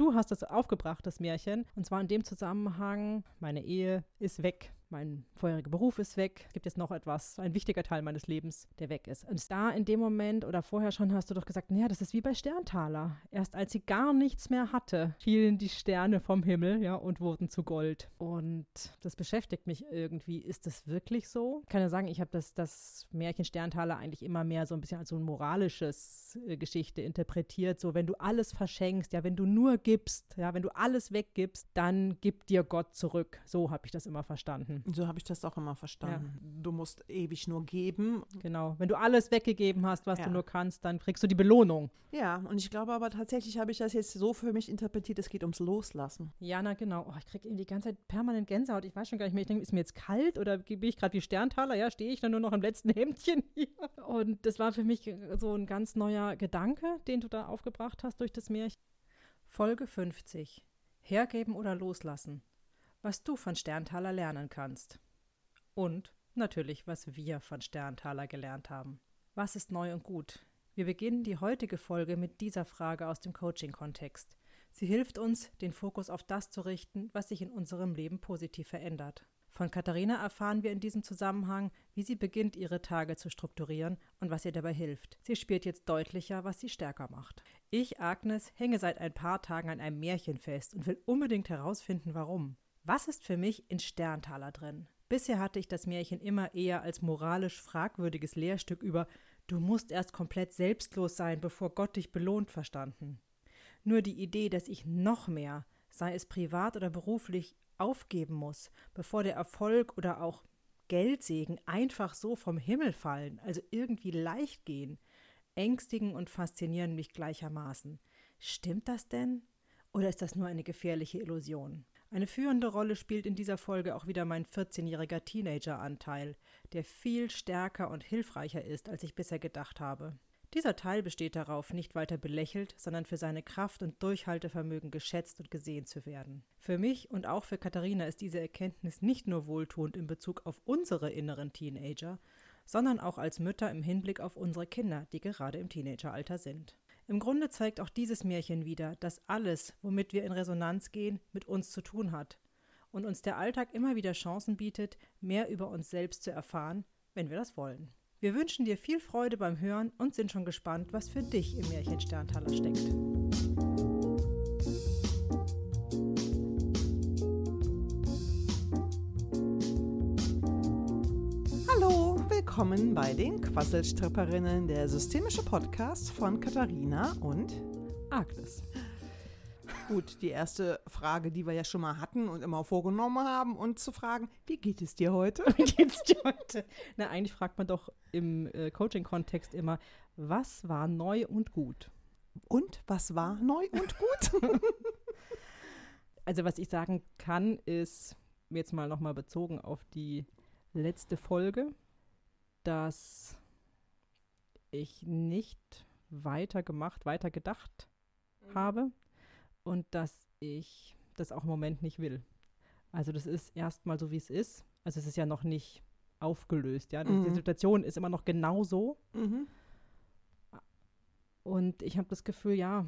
Du hast das aufgebracht, das Märchen. Und zwar in dem Zusammenhang, meine Ehe ist weg mein vorheriger Beruf ist weg, es gibt jetzt noch etwas, ein wichtiger Teil meines Lebens, der weg ist. Und da in dem Moment oder vorher schon hast du doch gesagt, naja, das ist wie bei Sterntaler. Erst als sie gar nichts mehr hatte, fielen die Sterne vom Himmel, ja, und wurden zu Gold. Und das beschäftigt mich irgendwie. Ist das wirklich so? Ich kann ja sagen, ich habe das, das Märchen Sterntaler eigentlich immer mehr so ein bisschen als so ein moralisches äh, Geschichte interpretiert. So, wenn du alles verschenkst, ja, wenn du nur gibst, ja, wenn du alles weggibst, dann gibt dir Gott zurück. So habe ich das immer verstanden. So habe ich das auch immer verstanden. Ja. Du musst ewig nur geben. Genau. Wenn du alles weggegeben hast, was ja. du nur kannst, dann kriegst du die Belohnung. Ja, und ich glaube aber tatsächlich habe ich das jetzt so für mich interpretiert, es geht ums Loslassen. Ja, na genau. Oh, ich kriege irgendwie die ganze Zeit permanent Gänsehaut. Ich weiß schon gar nicht mehr. Ich denke, ist mir jetzt kalt oder bin ich gerade wie Sterntaler? Ja, stehe ich dann nur noch im letzten Hemdchen hier. Und das war für mich so ein ganz neuer Gedanke, den du da aufgebracht hast durch das Märchen. Folge 50. Hergeben oder loslassen was du von Sterntaler lernen kannst. Und natürlich, was wir von Sterntaler gelernt haben. Was ist neu und gut? Wir beginnen die heutige Folge mit dieser Frage aus dem Coaching-Kontext. Sie hilft uns, den Fokus auf das zu richten, was sich in unserem Leben positiv verändert. Von Katharina erfahren wir in diesem Zusammenhang, wie sie beginnt, ihre Tage zu strukturieren und was ihr dabei hilft. Sie spürt jetzt deutlicher, was sie stärker macht. Ich, Agnes, hänge seit ein paar Tagen an einem Märchen fest und will unbedingt herausfinden, warum. Was ist für mich in Sterntaler drin? Bisher hatte ich das Märchen immer eher als moralisch fragwürdiges Lehrstück über Du musst erst komplett selbstlos sein, bevor Gott dich belohnt verstanden. Nur die Idee, dass ich noch mehr, sei es privat oder beruflich, aufgeben muss, bevor der Erfolg oder auch Geldsegen einfach so vom Himmel fallen, also irgendwie leicht gehen, ängstigen und faszinieren mich gleichermaßen. Stimmt das denn? Oder ist das nur eine gefährliche Illusion? Eine führende Rolle spielt in dieser Folge auch wieder mein 14-jähriger Teenager-Anteil, der viel stärker und hilfreicher ist, als ich bisher gedacht habe. Dieser Teil besteht darauf, nicht weiter belächelt, sondern für seine Kraft und Durchhaltevermögen geschätzt und gesehen zu werden. Für mich und auch für Katharina ist diese Erkenntnis nicht nur wohltuend in Bezug auf unsere inneren Teenager, sondern auch als Mütter im Hinblick auf unsere Kinder, die gerade im Teenageralter sind. Im Grunde zeigt auch dieses Märchen wieder, dass alles, womit wir in Resonanz gehen, mit uns zu tun hat und uns der Alltag immer wieder Chancen bietet, mehr über uns selbst zu erfahren, wenn wir das wollen. Wir wünschen dir viel Freude beim Hören und sind schon gespannt, was für dich im Märchen Sterntaler steckt. Willkommen bei den Quasselstripperinnen, der systemische Podcast von Katharina und Agnes. Gut, die erste Frage, die wir ja schon mal hatten und immer vorgenommen haben, uns zu fragen, wie geht es dir heute? Wie geht es dir heute? Na, eigentlich fragt man doch im äh, Coaching-Kontext immer, was war neu und gut? Und was war neu und gut? also was ich sagen kann, ist jetzt mal nochmal bezogen auf die letzte Folge, dass ich nicht weiter gemacht, weiter gedacht mhm. habe und dass ich das auch im Moment nicht will. Also das ist erstmal so, wie es ist. Also es ist ja noch nicht aufgelöst, ja. Mhm. Die Situation ist immer noch genau so. Mhm. Und ich habe das Gefühl, ja,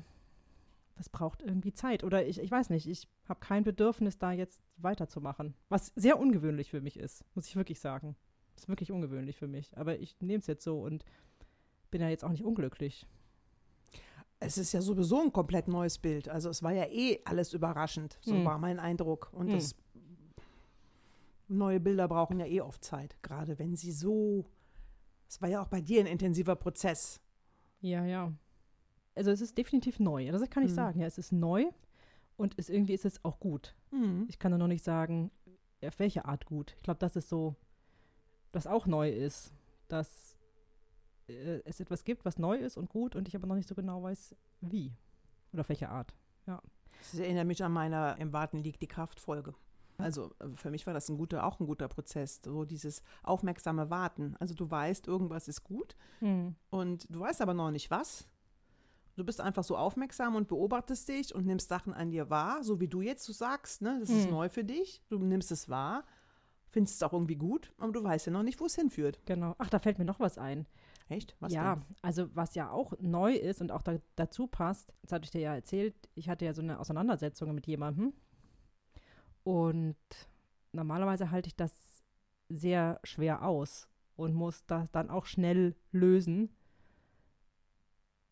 das braucht irgendwie Zeit. Oder ich, ich weiß nicht, ich habe kein Bedürfnis, da jetzt weiterzumachen. Was sehr ungewöhnlich für mich ist, muss ich wirklich sagen. Ist wirklich ungewöhnlich für mich. Aber ich nehme es jetzt so und bin ja jetzt auch nicht unglücklich. Es ist ja sowieso ein komplett neues Bild. Also es war ja eh alles überraschend. So hm. war mein Eindruck. Und hm. das neue Bilder brauchen ja eh oft Zeit. Gerade wenn sie so. Es war ja auch bei dir ein intensiver Prozess. Ja, ja. Also es ist definitiv neu. Das kann ich hm. sagen. Ja, es ist neu und es, irgendwie ist es auch gut. Hm. Ich kann nur noch nicht sagen, auf welche Art gut. Ich glaube, das ist so das auch neu ist, dass äh, es etwas gibt, was neu ist und gut und ich aber noch nicht so genau weiß, wie oder auf welche Art. Ja. Das erinnert mich an meiner Im Warten liegt die Kraftfolge. Also äh, für mich war das ein guter, auch ein guter Prozess, so dieses aufmerksame Warten. Also du weißt, irgendwas ist gut hm. und du weißt aber noch nicht was. Du bist einfach so aufmerksam und beobachtest dich und nimmst Sachen an dir wahr, so wie du jetzt so sagst, ne? Das hm. ist neu für dich. Du nimmst es wahr findest es auch irgendwie gut, aber du weißt ja noch nicht, wo es hinführt. Genau. Ach, da fällt mir noch was ein. Echt? Was ja, denn? also was ja auch neu ist und auch da, dazu passt, das hatte ich dir ja erzählt, ich hatte ja so eine Auseinandersetzung mit jemandem und normalerweise halte ich das sehr schwer aus und muss das dann auch schnell lösen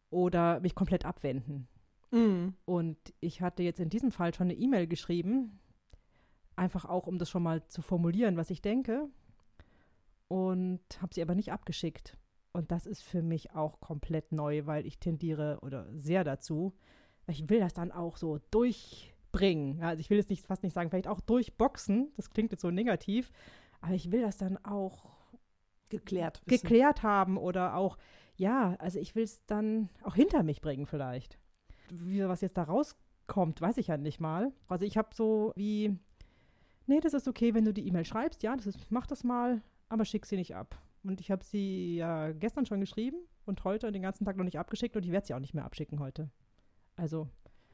oder mich komplett abwenden. Mhm. Und ich hatte jetzt in diesem Fall schon eine E-Mail geschrieben, einfach auch, um das schon mal zu formulieren, was ich denke, und habe sie aber nicht abgeschickt. Und das ist für mich auch komplett neu, weil ich tendiere oder sehr dazu. Ich will das dann auch so durchbringen. Also ich will jetzt nicht, fast nicht sagen, vielleicht auch durchboxen. Das klingt jetzt so negativ. Aber ich will das dann auch geklärt, wissen. geklärt haben oder auch, ja, also ich will es dann auch hinter mich bringen vielleicht. Wie, was jetzt da rauskommt, weiß ich ja nicht mal. Also ich habe so wie, nee, das ist okay, wenn du die E-Mail schreibst, ja, das ist, mach das mal, aber schick sie nicht ab. Und ich habe sie ja gestern schon geschrieben und heute den ganzen Tag noch nicht abgeschickt und ich werde sie auch nicht mehr abschicken heute. Also.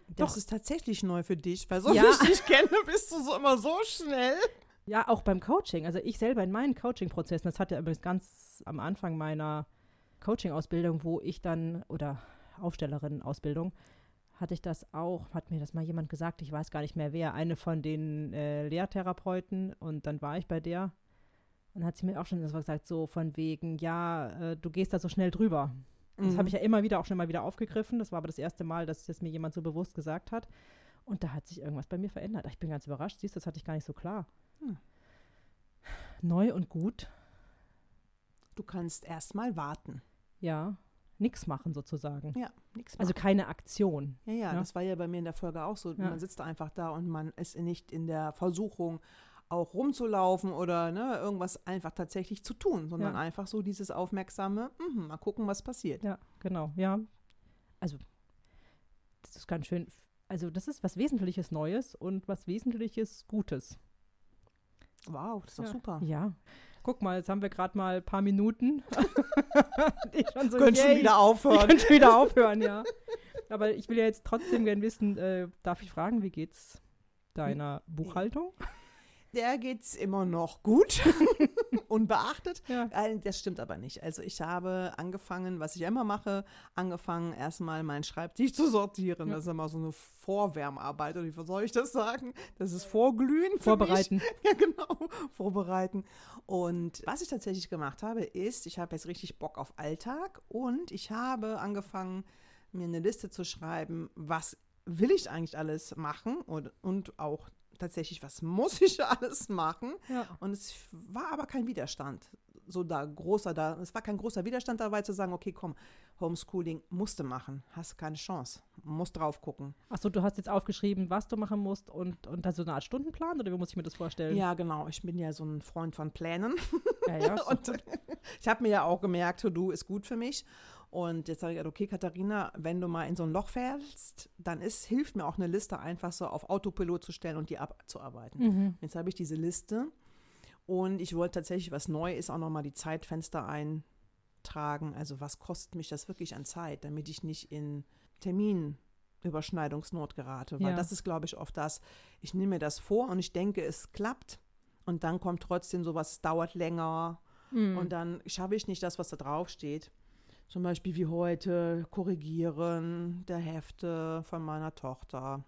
Das doch. ist tatsächlich neu für dich, weil so ja. wie ich dich kenne, bist du so immer so schnell. Ja, auch beim Coaching. Also ich selber in meinen Coaching-Prozessen, das hat ja übrigens ganz am Anfang meiner Coaching-Ausbildung, wo ich dann, oder Aufstellerinnen-Ausbildung, hatte ich das auch, hat mir das mal jemand gesagt, ich weiß gar nicht mehr wer, eine von den äh, Lehrtherapeuten und dann war ich bei der und hat sie mir auch schon gesagt, so von wegen, ja, äh, du gehst da so schnell drüber. Das mhm. habe ich ja immer wieder auch schon mal wieder aufgegriffen. Das war aber das erste Mal, dass das mir jemand so bewusst gesagt hat. Und da hat sich irgendwas bei mir verändert. Ich bin ganz überrascht. Siehst du, das hatte ich gar nicht so klar. Hm. Neu und gut. Du kannst erstmal warten. Ja, nichts machen sozusagen. Ja, nichts also machen. Also keine Aktion. Ja, ja, ja, das war ja bei mir in der Folge auch so. Ja. Man sitzt einfach da und man ist nicht in der Versuchung, auch rumzulaufen oder ne, irgendwas einfach tatsächlich zu tun, sondern ja. einfach so dieses aufmerksame, mh, mal gucken, was passiert. Ja, genau, ja. Also, das ist ganz schön, also das ist was Wesentliches Neues und was Wesentliches Gutes. Wow, das ist doch ja. super. Ja. Guck mal, jetzt haben wir gerade mal ein paar Minuten. ich schon so, Könnt schon wieder aufhören. Könnt wieder aufhören, ja. Aber ich will ja jetzt trotzdem gerne wissen, äh, darf ich fragen, wie geht's deiner Buchhaltung? der geht es immer noch gut, unbeachtet. Ja. Äh, das stimmt aber nicht. Also ich habe angefangen, was ich immer mache, angefangen erstmal meinen Schreibtisch zu sortieren. Ja. Das ist immer so eine Vorwärmarbeit, oder wie soll ich das sagen? Das ist Vorglühen. Vorbereiten. Ja, genau. Vorbereiten. Und was ich tatsächlich gemacht habe, ist, ich habe jetzt richtig Bock auf Alltag und ich habe angefangen, mir eine Liste zu schreiben, was will ich eigentlich alles machen und, und auch tatsächlich, was muss ich alles machen? Ja. Und es war aber kein Widerstand. So da großer da, es war kein großer Widerstand dabei zu sagen, okay, komm, Homeschooling musst du machen, hast keine Chance, musst drauf gucken. Achso, du hast jetzt aufgeschrieben, was du machen musst und, und hast so eine Art Stundenplan oder wie muss ich mir das vorstellen? Ja, genau. Ich bin ja so ein Freund von Plänen. Ja, ja, ich habe mir ja auch gemerkt, To-Do ist gut für mich. Und jetzt sage ich, okay, Katharina, wenn du mal in so ein Loch fällst, dann ist, hilft mir auch eine Liste einfach so auf Autopilot zu stellen und die abzuarbeiten. Mhm. Jetzt habe ich diese Liste und ich wollte tatsächlich, was neu ist, auch nochmal die Zeitfenster eintragen. Also was kostet mich das wirklich an Zeit, damit ich nicht in Terminüberschneidungsnot gerate. Weil ja. das ist, glaube ich, oft das, ich nehme mir das vor und ich denke, es klappt. Und dann kommt trotzdem sowas, es dauert länger. Mhm. Und dann schaffe ich nicht das, was da drauf steht zum Beispiel wie heute korrigieren der Hefte von meiner Tochter.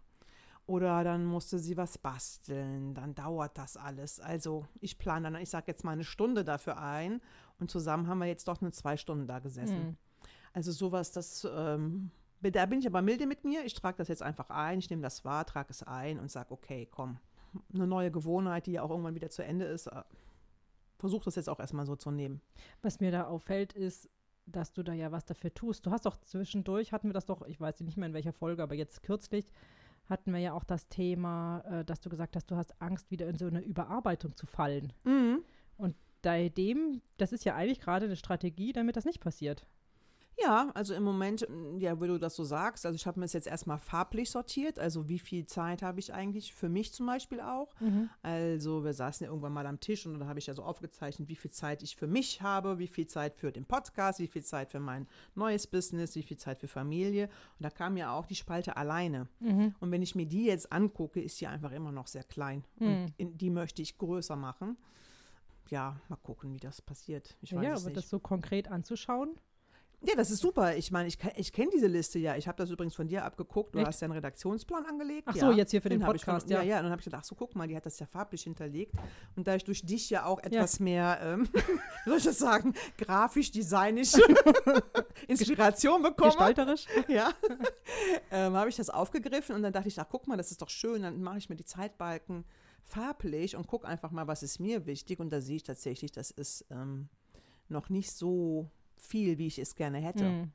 Oder dann musste sie was basteln, dann dauert das alles. Also ich plane dann, ich sage jetzt mal eine Stunde dafür ein und zusammen haben wir jetzt doch eine zwei Stunden da gesessen. Mhm. Also sowas, das, ähm, da bin ich aber milde mit mir. Ich trage das jetzt einfach ein, ich nehme das wahr, trage es ein und sage, okay, komm, eine neue Gewohnheit, die ja auch irgendwann wieder zu Ende ist. Äh, Versuche das jetzt auch erstmal so zu nehmen. Was mir da auffällt, ist, dass du da ja was dafür tust. Du hast doch zwischendurch, hatten wir das doch, ich weiß nicht mehr in welcher Folge, aber jetzt kürzlich hatten wir ja auch das Thema, äh, dass du gesagt hast, du hast Angst, wieder in so eine Überarbeitung zu fallen. Mhm. Und bei dem, das ist ja eigentlich gerade eine Strategie, damit das nicht passiert. Ja, also im Moment, mm, ja, wie du das so sagst, also ich habe mir das jetzt erstmal farblich sortiert, also wie viel Zeit habe ich eigentlich für mich zum Beispiel auch. Mhm. Also wir saßen ja irgendwann mal am Tisch und da habe ich ja so aufgezeichnet, wie viel Zeit ich für mich habe, wie viel Zeit für den Podcast, wie viel Zeit für mein neues Business, wie viel Zeit für Familie. Und da kam ja auch die Spalte alleine. Mhm. Und wenn ich mir die jetzt angucke, ist die einfach immer noch sehr klein. Mhm. Und in, die möchte ich größer machen. Ja, mal gucken, wie das passiert. Ich weiß ja, aber das so konkret anzuschauen, Ja, das ist super. Ich meine, ich, ich kenne diese Liste ja. Ich habe das übrigens von dir abgeguckt. Du Echt? hast ja einen Redaktionsplan angelegt. Ach ja. so, jetzt hier für den, den Podcast, von, ja. Ja, ja. Und dann habe ich gedacht, ach so, guck mal, die hat das ja farblich hinterlegt. Und da ich durch dich ja auch etwas ja. mehr, ähm, wie soll ich das sagen, grafisch, designisch Inspiration bekomme. Gestalterisch. Ja. ähm, habe ich das aufgegriffen und dann dachte ich, ach guck mal, das ist doch schön. Dann mache ich mir die Zeitbalken farblich und gucke einfach mal, was ist mir wichtig. Und da sehe ich tatsächlich, das ist ähm, noch nicht so viel, wie ich es gerne hätte. Mhm.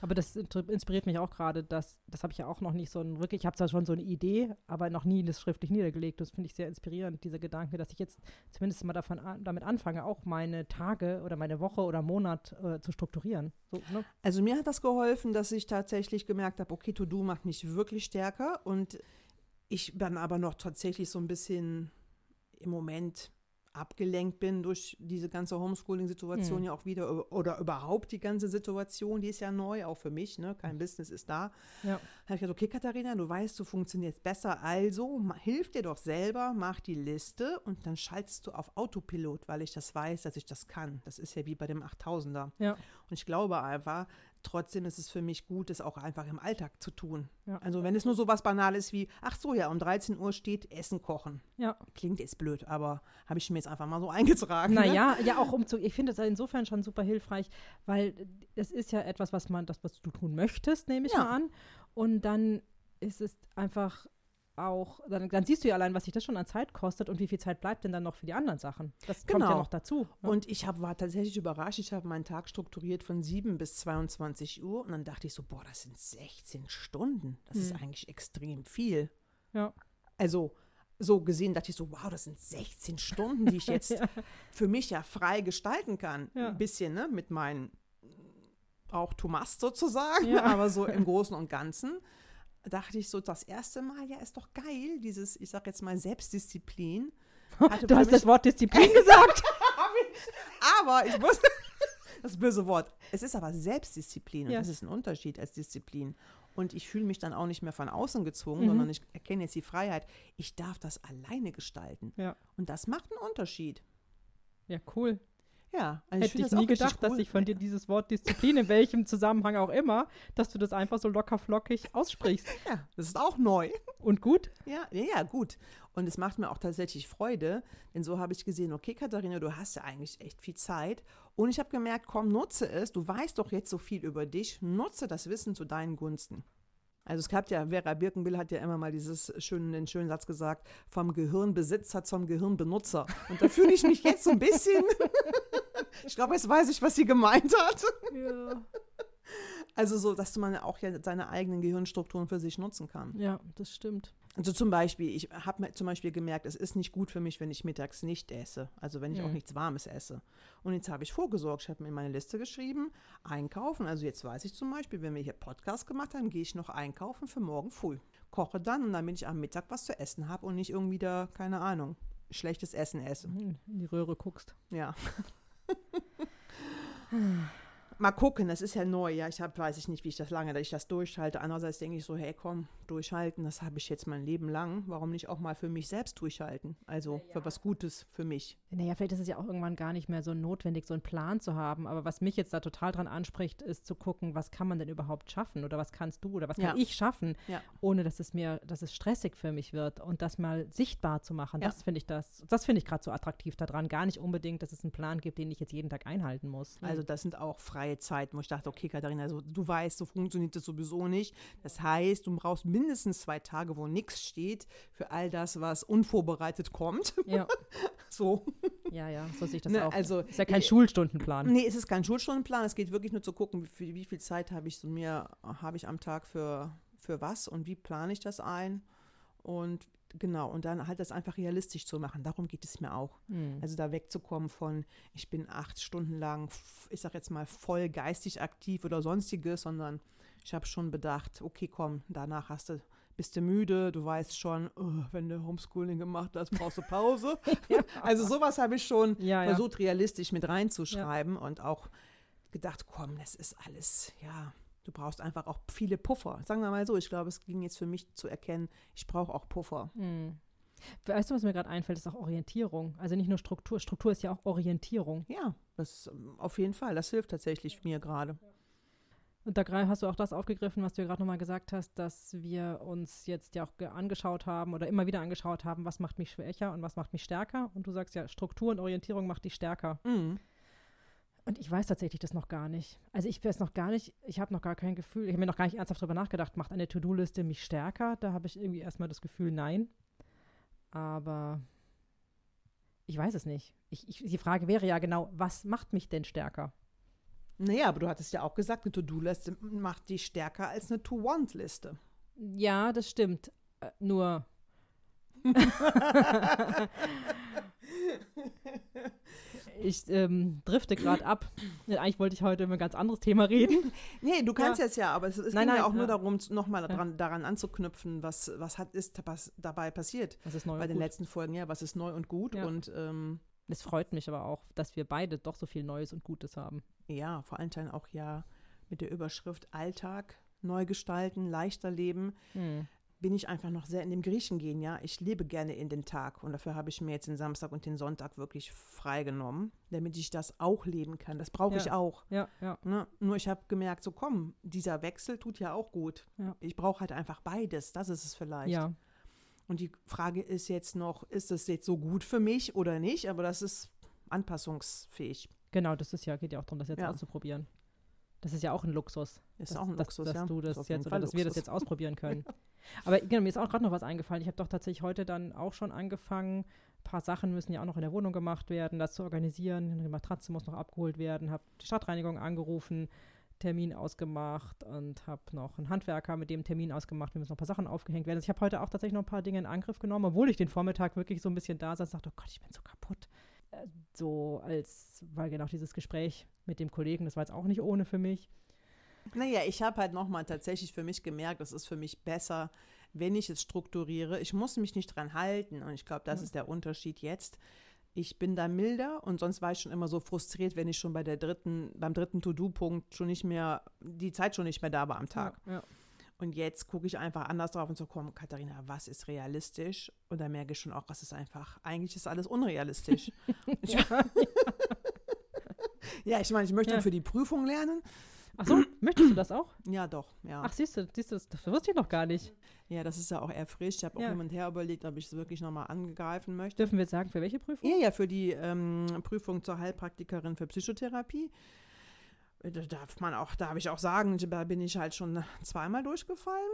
Aber das inspiriert mich auch gerade, dass, das habe ich ja auch noch nicht so ein, wirklich, ich habe zwar schon so eine Idee, aber noch nie das schriftlich niedergelegt. Das finde ich sehr inspirierend, dieser Gedanke, dass ich jetzt zumindest mal davon damit anfange, auch meine Tage oder meine Woche oder Monat äh, zu strukturieren. So, ne? Also mir hat das geholfen, dass ich tatsächlich gemerkt habe, okay, To-Do macht mich wirklich stärker und ich dann aber noch tatsächlich so ein bisschen im Moment abgelenkt bin durch diese ganze Homeschooling-Situation mhm. ja auch wieder oder überhaupt die ganze Situation, die ist ja neu, auch für mich, ne? kein Business ist da. Ja. habe ich gesagt, okay Katharina, du weißt, du funktionierst besser, also hilf dir doch selber, mach die Liste und dann schaltest du auf Autopilot, weil ich das weiß, dass ich das kann. Das ist ja wie bei dem 8000er. Ja. Und ich glaube einfach, Trotzdem ist es für mich gut, es auch einfach im Alltag zu tun. Ja. Also wenn es nur so was Banales wie, ach so, ja, um 13 Uhr steht Essen kochen. Ja. Klingt jetzt blöd, aber habe ich mir jetzt einfach mal so eingetragen. Naja, ne? ja, auch um zu, ich finde es insofern schon super hilfreich, weil es ist ja etwas, was man, das, was du tun möchtest, nehme ich ja. mal an. Und dann ist es einfach auch, dann, dann, siehst du ja allein, was sich das schon an Zeit kostet und wie viel Zeit bleibt denn dann noch für die anderen Sachen. Das genau. kommt ja genau. noch dazu. Ne? Und ich hab, war tatsächlich überrascht. Ich habe meinen Tag strukturiert von 7 bis 22 Uhr und dann dachte ich so, boah, das sind 16 Stunden. Das hm. ist eigentlich extrem viel. Ja. Also, so gesehen dachte ich so, wow, das sind 16 Stunden, die ich jetzt ja. für mich ja frei gestalten kann. Ja. Ein bisschen, ne, mit meinen auch Thomas sozusagen, ja. aber so im Großen und Ganzen dachte ich so, das erste Mal, ja, ist doch geil, dieses, ich sag jetzt mal, Selbstdisziplin. du hast das Wort Disziplin gesagt. aber ich muss, das böse Wort. Es ist aber Selbstdisziplin und ja. das ist ein Unterschied als Disziplin. Und ich fühle mich dann auch nicht mehr von außen gezwungen, mhm. sondern ich erkenne jetzt die Freiheit. Ich darf das alleine gestalten. Ja. Und das macht einen Unterschied. Ja, cool. Ja, also hätte ich, ich nie gedacht, cool. dass ich von dir dieses Wort Disziplin, in welchem Zusammenhang auch immer, dass du das einfach so locker flockig aussprichst. Ja, das ist auch neu. Und gut? Ja, ja, ja, gut. Und es macht mir auch tatsächlich Freude, denn so habe ich gesehen, okay, Katharina, du hast ja eigentlich echt viel Zeit. Und ich habe gemerkt, komm, nutze es. Du weißt doch jetzt so viel über dich. Nutze das Wissen zu deinen Gunsten. Also es gab ja, Vera Birkenbill hat ja immer mal dieses schönen, den schönen Satz gesagt, vom Gehirnbesitzer zum Gehirnbenutzer. Und da fühle ich mich jetzt so ein bisschen, ich glaube, jetzt weiß ich, was sie gemeint hat. Ja. Also so, dass man auch ja seine eigenen Gehirnstrukturen für sich nutzen kann. Ja, das stimmt. Also zum Beispiel, ich habe zum Beispiel gemerkt, es ist nicht gut für mich, wenn ich mittags nicht esse. Also wenn ich mhm. auch nichts Warmes esse. Und jetzt habe ich vorgesorgt. Ich habe mir in meine Liste geschrieben, einkaufen. Also jetzt weiß ich zum Beispiel, wenn wir hier Podcast gemacht haben, gehe ich noch einkaufen für morgen früh. Koche dann und damit ich am Mittag was zu essen habe und nicht irgendwie da, keine Ahnung, schlechtes Essen esse. In die Röhre guckst. Ja. mal gucken, das ist ja neu, ja. Ich hab, weiß ich nicht, wie ich das lange, dass ich das durchhalte. Andererseits denke ich so, hey komm, durchhalten, das habe ich jetzt mein Leben lang. Warum nicht auch mal für mich selbst durchhalten? Also ja, für was Gutes für mich. Naja, vielleicht ist es ja auch irgendwann gar nicht mehr so notwendig, so einen Plan zu haben. Aber was mich jetzt da total dran anspricht, ist zu gucken, was kann man denn überhaupt schaffen? Oder was kannst du oder was kann ja. ich schaffen, ja. ohne dass es mir, dass es stressig für mich wird und das mal sichtbar zu machen. Das finde ich das, das finde ich gerade so attraktiv daran. Gar nicht unbedingt, dass es einen Plan gibt, den ich jetzt jeden Tag einhalten muss. Also das sind auch freie freie Zeiten, wo ich dachte, okay, Katharina, also, du weißt, so funktioniert das sowieso nicht. Das heißt, du brauchst mindestens zwei Tage, wo nichts steht, für all das, was unvorbereitet kommt. Ja. so. Ja, ja, so sehe ich das ne, auch. Also, ist ja kein äh, Schulstundenplan. Nee, es ist kein Schulstundenplan. Es geht wirklich nur zu gucken, wie viel, wie viel Zeit habe ich so mir, habe ich am Tag für, für was und wie plane ich das ein. Und genau, und dann halt das einfach realistisch zu machen. Darum geht es mir auch. Mhm. Also da wegzukommen von, ich bin acht Stunden lang, ich sag jetzt mal, voll geistig aktiv oder sonstiges, sondern ich habe schon bedacht, okay, komm, danach hast du, bist du müde, du weißt schon, oh, wenn du Homeschooling gemacht hast, brauchst du Pause. ja. Also sowas habe ich schon ja, versucht, ja. realistisch mit reinzuschreiben und auch gedacht, komm, das ist alles, ja, Du brauchst einfach auch viele Puffer. Sagen wir mal so, ich glaube, es ging jetzt für mich zu erkennen, ich brauche auch Puffer. Hm. Weißt du, was mir gerade einfällt, ist auch Orientierung. Also nicht nur Struktur. Struktur ist ja auch Orientierung. Ja, das auf jeden Fall. Das hilft tatsächlich mir gerade. Und da hast du auch das aufgegriffen, was du ja gerade nochmal gesagt hast, dass wir uns jetzt ja auch angeschaut haben oder immer wieder angeschaut haben, was macht mich schwächer und was macht mich stärker. Und du sagst ja, Struktur und Orientierung macht dich stärker. Mhm. Und ich weiß tatsächlich das noch gar nicht. Also ich weiß noch gar nicht, ich habe noch gar kein Gefühl, ich habe mir noch gar nicht ernsthaft darüber nachgedacht, macht eine To-Do-Liste mich stärker? Da habe ich irgendwie erstmal das Gefühl, nein. Aber ich weiß es nicht. Ich, ich, die Frage wäre ja genau, was macht mich denn stärker? Naja, aber du hattest ja auch gesagt, eine To-Do-Liste macht dich stärker als eine To-Want-Liste. Ja, das stimmt. Äh, nur. ich ähm, drifte gerade ab. Eigentlich wollte ich heute über ein ganz anderes Thema reden. nee, du kannst ja. jetzt ja, aber es, es nein, ging nein, ja auch ja. nur darum, nochmal ja. daran anzuknüpfen, was, was hat, ist pas, dabei passiert. Was ist neu Bei den gut. letzten Folgen, ja, was ist neu und gut. Und ähm, es freut mich aber auch, dass wir beide doch so viel Neues und Gutes haben. Ja, vor allem auch ja mit der Überschrift Alltag neu gestalten, leichter leben. Hm bin ich einfach noch sehr in dem Griechen gehen, ja. Ich lebe gerne in den Tag und dafür habe ich mir jetzt den Samstag und den Sonntag wirklich freigenommen, damit ich das auch leben kann. Das brauche ja. ich auch. Ja, ja. Ne? Nur ich habe gemerkt, so komm, dieser Wechsel tut ja auch gut. Ja. Ich brauche halt einfach beides. Das ist es vielleicht. Ja. Und die Frage ist jetzt noch, ist es jetzt so gut für mich oder nicht? Aber das ist anpassungsfähig. Genau, das ist ja, geht ja auch darum, das jetzt ja. auszuprobieren. Das ist ja auch ein Luxus. Ist dass, auch ein Luxus, dass, ja. du das, das jetzt oder dass wir das jetzt ausprobieren können. Aber genau, mir ist auch gerade noch was eingefallen. Ich habe doch tatsächlich heute dann auch schon angefangen. Ein paar Sachen müssen ja auch noch in der Wohnung gemacht werden, das zu organisieren. Die Matratze muss noch abgeholt werden. Habe die Stadtreinigung angerufen, Termin ausgemacht und habe noch einen Handwerker mit dem Termin ausgemacht. Wir müssen noch ein paar Sachen aufgehängt werden. Also ich habe heute auch tatsächlich noch ein paar Dinge in Angriff genommen, obwohl ich den Vormittag wirklich so ein bisschen da saß und dachte, oh Gott, ich bin so kaputt. Äh, so als, weil genau dieses Gespräch mit dem Kollegen, das war jetzt auch nicht ohne für mich. Naja, ich habe halt nochmal tatsächlich für mich gemerkt, es ist für mich besser, wenn ich es strukturiere. Ich muss mich nicht dran halten. Und ich glaube, das ja. ist der Unterschied jetzt. Ich bin da milder und sonst war ich schon immer so frustriert, wenn ich schon bei der dritten, beim dritten To-Do-Punkt schon nicht mehr, die Zeit schon nicht mehr da war am Tag. Ja, ja. Und jetzt gucke ich einfach anders drauf und so, komm, Katharina, was ist realistisch? Und da merke ich schon auch, was ist einfach, eigentlich ist alles unrealistisch. ja, ja, ich meine, ich möchte ja. für die Prüfung lernen. Ach so, möchtest du das auch? Ja, doch, ja. Ach, siehst du, siehst du, das, das wusste ich noch gar nicht. Ja, das ist ja auch eher frisch. Ich habe ja. auch jemand her überlegt, ob ich es wirklich nochmal angreifen möchte. Dürfen wir jetzt sagen, für welche Prüfung? Ja, ja, für die ähm, Prüfung zur Heilpraktikerin für Psychotherapie. Da darf man auch, darf ich auch sagen, da bin ich halt schon zweimal durchgefallen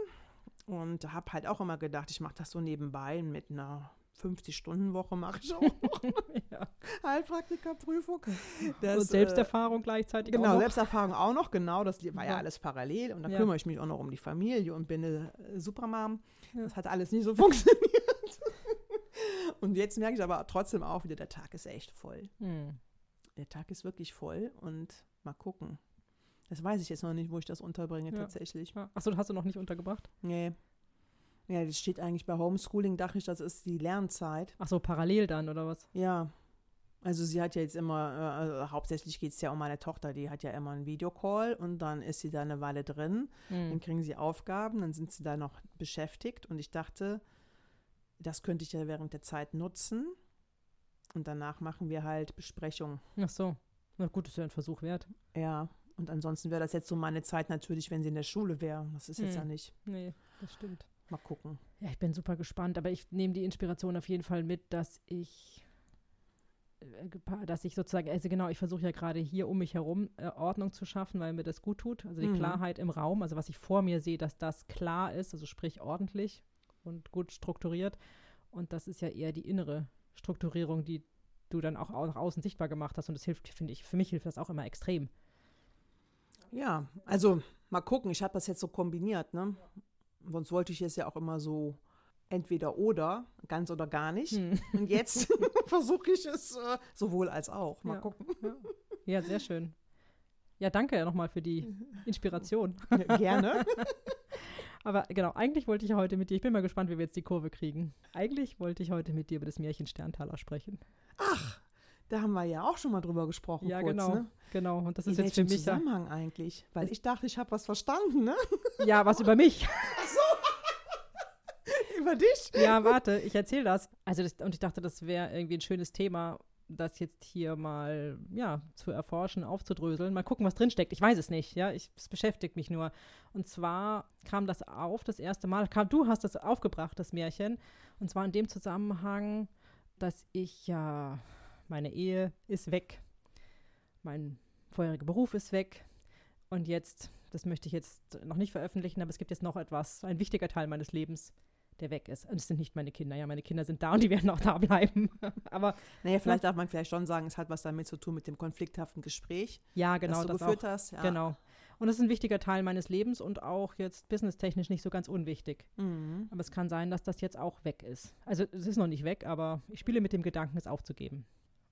und habe halt auch immer gedacht, ich mache das so nebenbei mit einer 50-Stunden-Woche mache ich auch noch. ja. Heilpraktikerprüfung. Das, und Selbsterfahrung äh, gleichzeitig Genau, auch noch. Selbsterfahrung auch noch, genau. Das war ja, ja alles parallel. Und da ja. kümmere ich mich auch noch um die Familie und bin eine Supermom. Ja. Das hat alles nie so funktioniert. und jetzt merke ich aber trotzdem auch wieder, der Tag ist echt voll. Hm. Der Tag ist wirklich voll und mal gucken. Das weiß ich jetzt noch nicht, wo ich das unterbringe tatsächlich. Achso, hast du noch nicht untergebracht? Nee. Ja, das steht eigentlich bei Homeschooling, dachte ich, das ist die Lernzeit. Ach so, parallel dann, oder was? Ja. Also sie hat ja jetzt immer, also hauptsächlich geht es ja um meine Tochter, die hat ja immer einen Videocall und dann ist sie da eine Weile drin, mhm. dann kriegen sie Aufgaben, dann sind sie da noch beschäftigt und ich dachte, das könnte ich ja während der Zeit nutzen und danach machen wir halt Besprechungen. Ach so, na gut, ist ja ein Versuch wert. Ja, und ansonsten wäre das jetzt so meine Zeit natürlich, wenn sie in der Schule wäre. Das ist jetzt mhm. ja nicht. Nee, das stimmt. Mal gucken. Ja, ich bin super gespannt, aber ich nehme die Inspiration auf jeden Fall mit, dass ich äh, dass ich sozusagen, also genau, ich versuche ja gerade hier um mich herum äh, Ordnung zu schaffen, weil mir das gut tut. Also die mhm. Klarheit im Raum, also was ich vor mir sehe, dass das klar ist, also sprich ordentlich und gut strukturiert. Und das ist ja eher die innere Strukturierung, die du dann auch nach außen sichtbar gemacht hast. Und das hilft, finde ich, für mich hilft das auch immer extrem. Ja, also mal gucken, ich habe das jetzt so kombiniert, ne? Sonst wollte ich es ja auch immer so entweder oder, ganz oder gar nicht. Hm. Und jetzt versuche ich es äh, sowohl als auch. Mal ja. gucken. Ja. ja. sehr schön. Ja, danke nochmal für die Inspiration. Ja, gerne. Aber genau, eigentlich wollte ich heute mit dir, ich bin mal gespannt, wie wir jetzt die Kurve kriegen. Eigentlich wollte ich heute mit dir über das Märchen Sterntaler sprechen. Ach, da haben wir ja auch schon mal drüber gesprochen. Ja, kurz, genau. Ne? Genau. Und das In ist jetzt für mich. Zusammenhang ja, eigentlich? Weil ich dachte, ich habe was verstanden, ne? Ja, was über mich. Ach so. über dich? Ja, warte, ich erzähle das. Also, das, und ich dachte, das wäre irgendwie ein schönes Thema, das jetzt hier mal ja zu erforschen, aufzudröseln, mal gucken, was drinsteckt. Ich weiß es nicht, ja, ich, es beschäftigt mich nur. Und zwar kam das auf das erste Mal, kam, du hast das aufgebracht, das Märchen, und zwar in dem Zusammenhang, dass ich ja, meine Ehe ist weg, mein vorheriger Beruf ist weg und jetzt, das möchte ich jetzt noch nicht veröffentlichen, aber es gibt jetzt noch etwas, ein wichtiger Teil meines Lebens, der weg ist. Und es sind nicht meine Kinder. Ja, meine Kinder sind da und die werden auch da bleiben. Aber naja, vielleicht darf man vielleicht schon sagen, es hat was damit zu tun mit dem konflikthaften Gespräch. Ja, genau. Das du das geführt auch, hast. Ja. Genau. Und das ist ein wichtiger Teil meines Lebens und auch jetzt businesstechnisch nicht so ganz unwichtig. Mhm. Aber es kann sein, dass das jetzt auch weg ist. Also es ist noch nicht weg, aber ich spiele mit dem Gedanken, es aufzugeben.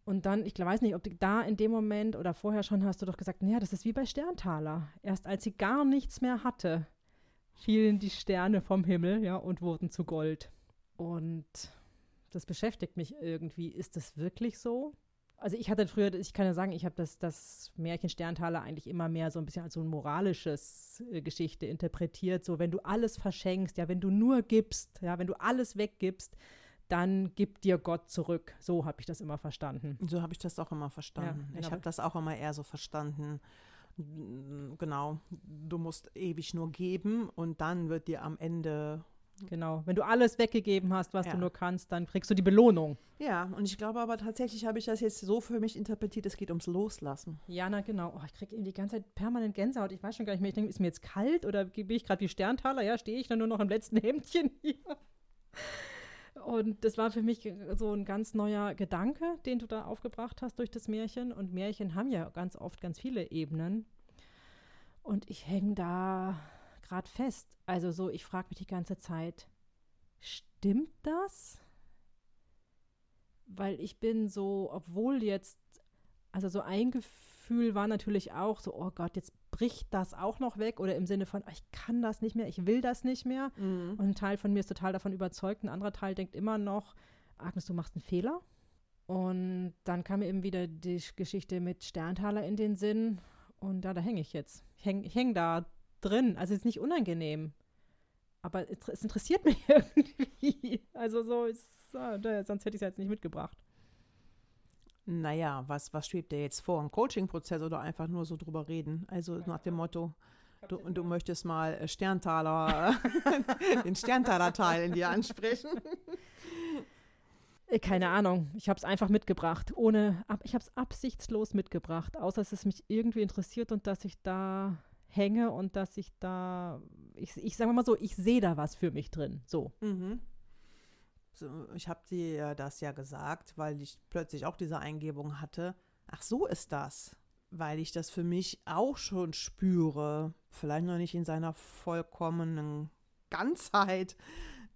Und dann, ich weiß nicht, ob da in dem Moment oder vorher schon hast du doch gesagt, naja, das ist wie bei Sterntaler. Erst als sie gar nichts mehr hatte, fielen die Sterne vom Himmel, ja, und wurden zu Gold. Und das beschäftigt mich irgendwie. Ist das wirklich so? Also ich hatte früher, ich kann ja sagen, ich habe das, das Märchen Sterntaler eigentlich immer mehr so ein bisschen als so ein moralisches äh, Geschichte interpretiert. So, wenn du alles verschenkst, ja, wenn du nur gibst, ja, wenn du alles weggibst, dann gibt dir Gott zurück. So habe ich das immer verstanden. So habe ich das auch immer verstanden. Ja, genau. Ich habe das auch immer eher so verstanden genau, du musst ewig nur geben und dann wird dir am Ende Genau. Wenn du alles weggegeben hast, was ja. du nur kannst, dann kriegst du die Belohnung. Ja, und ich glaube aber tatsächlich habe ich das jetzt so für mich interpretiert, es geht ums Loslassen. Ja, na genau. Oh, ich kriege irgendwie die ganze Zeit permanent Gänsehaut. Ich weiß schon gar nicht mehr. Ich denke, ist mir jetzt kalt oder bin ich gerade wie Sterntaler? Ja, stehe ich dann nur noch im letzten Hemdchen hier. Und das war für mich so ein ganz neuer Gedanke, den du da aufgebracht hast durch das Märchen. Und Märchen haben ja ganz oft ganz viele Ebenen. Und ich hänge da gerade fest. Also so, ich frage mich die ganze Zeit, stimmt das? Weil ich bin so, obwohl jetzt, also so ein Gefühl war natürlich auch so, oh Gott, jetzt bricht das auch noch weg oder im Sinne von, oh, ich kann das nicht mehr, ich will das nicht mehr. Mhm. Und ein Teil von mir ist total davon überzeugt, ein anderer Teil denkt immer noch, Agnes, du machst einen Fehler. Und dann kam mir eben wieder die Geschichte mit Sterntaler in den Sinn. Und da, da hänge ich jetzt. Ich hänge häng da drin. Also es ist nicht unangenehm. Aber es interessiert mich irgendwie. Also so ist, ah, sonst hätte ich es jetzt nicht mitgebracht. Naja, was, was schwebt dir jetzt vor? Ein Coaching-Prozess oder einfach nur so drüber reden? Also nach dem Motto, du, du möchtest mal äh, Sterntaler, den Sterntaler-Teil in dir ansprechen. Äh, keine Ahnung. Ich habe es einfach mitgebracht. Ohne, ich habe es absichtslos mitgebracht, außer dass es mich irgendwie interessiert und dass ich da hänge und dass ich da, ich, ich sage mal so, ich sehe da was für mich drin. So. Mhm. Ich habe dir das ja gesagt, weil ich plötzlich auch diese Eingebung hatte. Ach, so ist das. Weil ich das für mich auch schon spüre. Vielleicht noch nicht in seiner vollkommenen Ganzheit.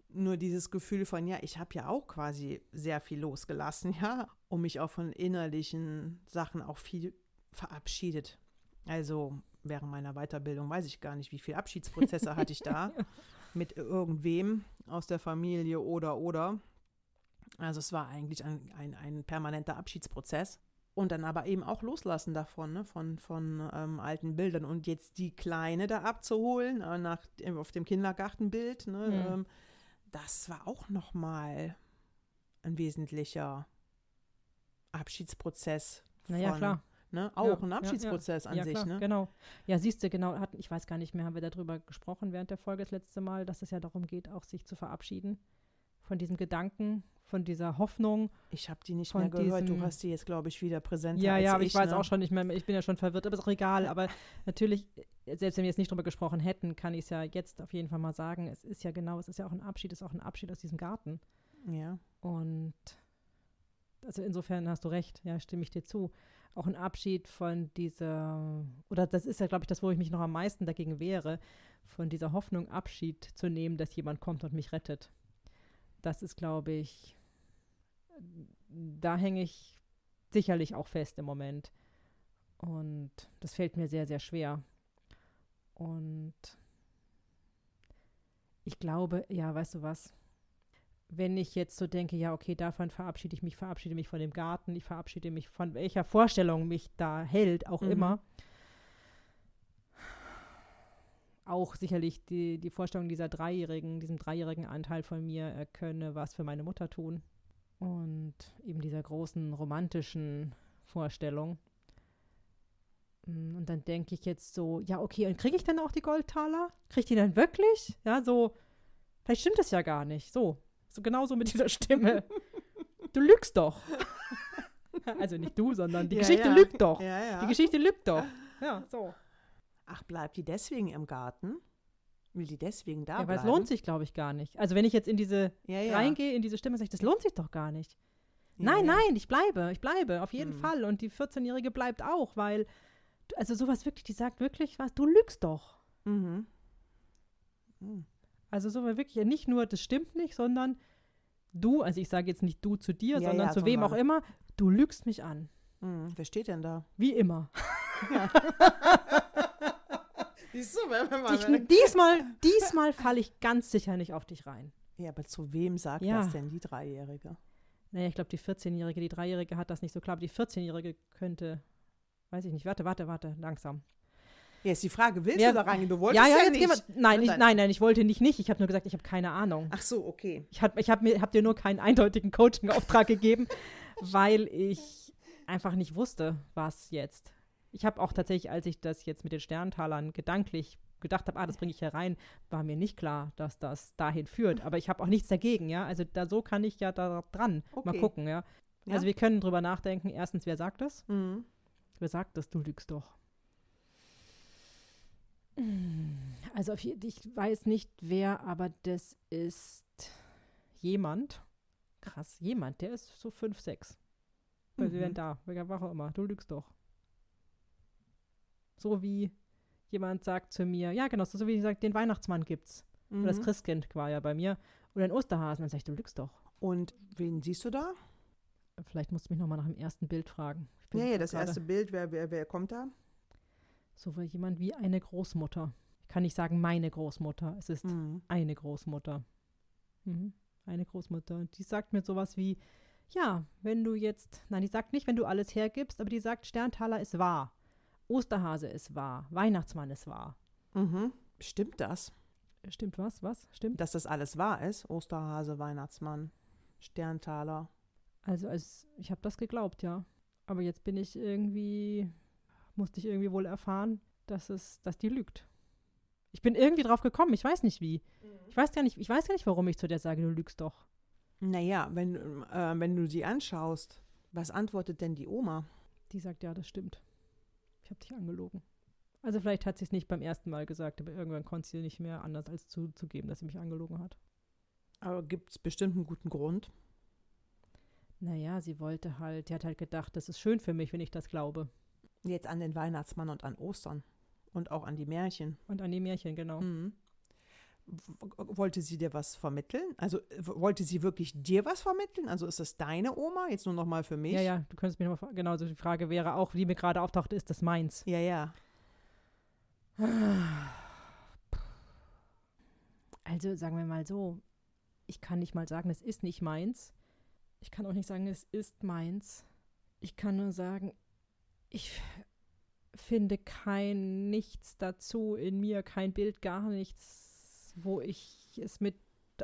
Nur dieses Gefühl von, ja, ich habe ja auch quasi sehr viel losgelassen, ja, und mich auch von innerlichen Sachen auch viel verabschiedet. Also während meiner Weiterbildung weiß ich gar nicht, wie viele Abschiedsprozesse hatte ich da mit irgendwem aus der Familie oder oder. Also es war eigentlich ein, ein, ein permanenter Abschiedsprozess. Und dann aber eben auch loslassen davon, ne? von, von ähm, alten Bildern. Und jetzt die Kleine da abzuholen, äh, nach, auf dem Kindergartenbild, ne? Mhm. Ähm, das war auch nochmal ein wesentlicher Abschiedsprozess. Von, naja, klar. Ne? Auch ja, ein Abschiedsprozess ja, ja. an sich. Klar, ne? Genau. Ja, siehst du, genau, hat, ich weiß gar nicht mehr, haben wir darüber gesprochen während der Folge das letzte Mal, dass es ja darum geht, auch sich zu verabschieden von diesem Gedanken, von dieser Hoffnung. Ich habe die nicht mehr gehört. du hast die jetzt, glaube ich, wieder präsent. Ja, ja, aber ich, ich weiß ne? auch schon nicht mehr. Ich bin ja schon verwirrt, aber ist auch egal. Aber natürlich, selbst wenn wir jetzt nicht drüber gesprochen hätten, kann ich es ja jetzt auf jeden Fall mal sagen. Es ist ja genau, es ist ja auch ein Abschied, es ist auch ein Abschied aus diesem Garten. Ja. Und also insofern hast du recht, ja, stimme ich dir zu auch ein Abschied von dieser, oder das ist ja, glaube ich, das, wo ich mich noch am meisten dagegen wehre, von dieser Hoffnung Abschied zu nehmen, dass jemand kommt und mich rettet. Das ist, glaube ich, da hänge ich sicherlich auch fest im Moment. Und das fällt mir sehr, sehr schwer. Und ich glaube, ja, weißt du was? Wenn ich jetzt so denke, ja, okay, davon verabschiede ich mich, verabschiede mich von dem Garten, ich verabschiede mich von welcher Vorstellung mich da hält, auch mhm. immer. Auch sicherlich die, die Vorstellung dieser Dreijährigen, diesem dreijährigen Anteil von mir, er könne was für meine Mutter tun. und eben dieser großen romantischen Vorstellung. Mm, und dann denke ich jetzt so, ja, okay, und kriege ich dann auch die Goldtaler? Kriege ich die dann wirklich? Ja, so, vielleicht stimmt das ja gar nicht. So, so genauso mit dieser Stimme. Du lügst doch. also nicht du, sondern die Ja, Geschichte ja. lügt doch. Ja, ja. Die Geschichte lügt doch. Ja, so. Ach, bleibt die deswegen im Garten? Will die deswegen da Ja, weil es bleiben? lohnt sich, glaube ich, gar nicht. Also wenn ich jetzt in diese ja, ja. reingehe, in diese Stimme, sage ich, das lohnt sich doch gar nicht. Ja, nein, ja. nein, ich bleibe, ich bleibe, auf jeden Mhm. Fall. Und die 14-Jährige bleibt auch, weil, also sowas wirklich, die sagt wirklich was, du lügst doch. Mhm. Mhm. Also so wirklich ja nicht nur, das stimmt nicht, sondern du, also ich sage jetzt nicht du zu dir, Ja, sondern ja, zu wem auch immer, du lügst mich an. Mhm. Wer steht denn da? Wie immer. Siehst du, wenn Ich, diesmal diesmal falle ich ganz sicher nicht auf dich rein. Ja, aber zu wem sagt Ja. das denn die Dreijährige? Naja, ich glaube, die 14-Jährige, die 3-Jährige hat das nicht so klar, aber die 14-Jährige könnte, weiß ich nicht, warte, warte, warte, langsam. Ja, ist die Frage, willst Ja, du da reingehen? Du wolltest ja, ja, ja, jetzt nicht. gehen wir. Nein, ich, Nein. nein, ich wollte nicht, nicht. Ich habe nur gesagt, ich habe keine Ahnung. Ach so, okay. Ich habe ich hab mir, hab dir nur keinen eindeutigen Coaching-Auftrag gegeben, weil ich einfach nicht wusste, was jetzt. Ich habe auch tatsächlich, als ich das jetzt mit den Sterntalern gedanklich gedacht habe, ah, das bringe ich herein, war mir nicht klar, dass das dahin führt. Aber ich habe auch nichts dagegen, ja. Also da so kann ich ja da dran mal Okay. gucken, ja. Ja. Also wir können drüber nachdenken. Erstens, wer sagt das? Mhm. Wer sagt das? Du lügst doch. Also ich weiß nicht wer, aber das ist jemand. Krass, jemand, der ist so 5, 6. Weil Mhm. werden da, welcher Woche immer. Du lügst doch. So wie jemand sagt zu mir, ja genau, so wie sie sagt, den Weihnachtsmann gibt's. Oder das Mhm. Christkind war ja bei mir. Oder ein Osterhasen. Dann sag ich, du lügst doch. Und wen siehst du da? Vielleicht musst du mich nochmal nach dem ersten Bild fragen. Ja, ja, grad das erste Bild, wer, wer, wer kommt da? So wie jemand wie eine Großmutter. Ich kann nicht sagen meine Großmutter. Es ist Mhm. eine Großmutter. Mhm. Eine Großmutter. Und die sagt mir sowas wie, ja, wenn du jetzt, nein, die sagt nicht, wenn du alles hergibst, aber die sagt, Sterntaler ist wahr. Osterhase ist wahr. Weihnachtsmann ist wahr. Mhm. Stimmt das, Stimmt was? Was? Stimmt? dass das alles wahr ist? Osterhase, Weihnachtsmann, Sterntaler. Also als, ich habe das geglaubt, ja. Aber jetzt bin ich irgendwie, musste ich irgendwie wohl erfahren, dass es, dass die lügt. Ich bin irgendwie drauf gekommen, ich weiß nicht wie. Ich weiß gar nicht, ich weiß gar nicht, warum ich zu der sage, du lügst doch. Naja, wenn, äh, wenn du sie anschaust, was antwortet denn die Oma? Die sagt, ja, das stimmt. Ich habe dich angelogen. Also vielleicht hat sie es nicht beim ersten Mal gesagt, aber irgendwann konnte sie nicht mehr anders als zuzugeben, dass sie mich angelogen hat. Aber gibt es bestimmt einen guten Grund? Naja, sie wollte halt, sie hat halt gedacht, das ist schön für mich, wenn ich das glaube. Jetzt an den Weihnachtsmann und an Ostern. Und auch an die Märchen. Und an die Märchen, genau. Mhm. Wollte sie dir was vermitteln? Also wollte sie wirklich dir was vermitteln? Also ist das deine Oma? Jetzt nur noch mal für mich? Ja, ja, du könntest mich nochmal fragen. Genau, so die Frage wäre auch, die mir gerade auftauchte, ist das meins? Ja, ja. Also sagen wir mal so, ich kann nicht mal sagen, es ist nicht meins. Ich kann auch nicht sagen, es ist meins. Ich kann nur sagen, ich finde kein Nichts dazu in mir, kein Bild, gar nichts, wo ich es mit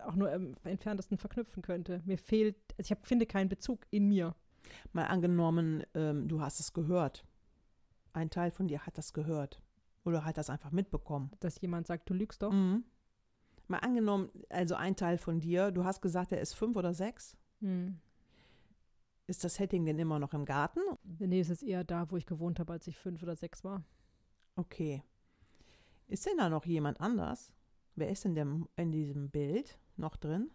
auch nur im entferntesten verknüpfen könnte. Mir fehlt, also ich hab, finde keinen Bezug in mir. Mal angenommen, ähm, du hast es gehört. Ein Teil von dir hat das gehört. Oder hat das einfach mitbekommen. Dass jemand sagt, du lügst doch. Mhm. Mal angenommen, also ein Teil von dir, du hast gesagt, er ist fünf oder sechs. Hm. Ist das Setting denn immer noch im Garten? Nee, es ist eher da, wo ich gewohnt habe, als ich fünf oder sechs war. Okay. Ist denn da noch jemand anders? Wer ist denn dem, in diesem Bild noch drin?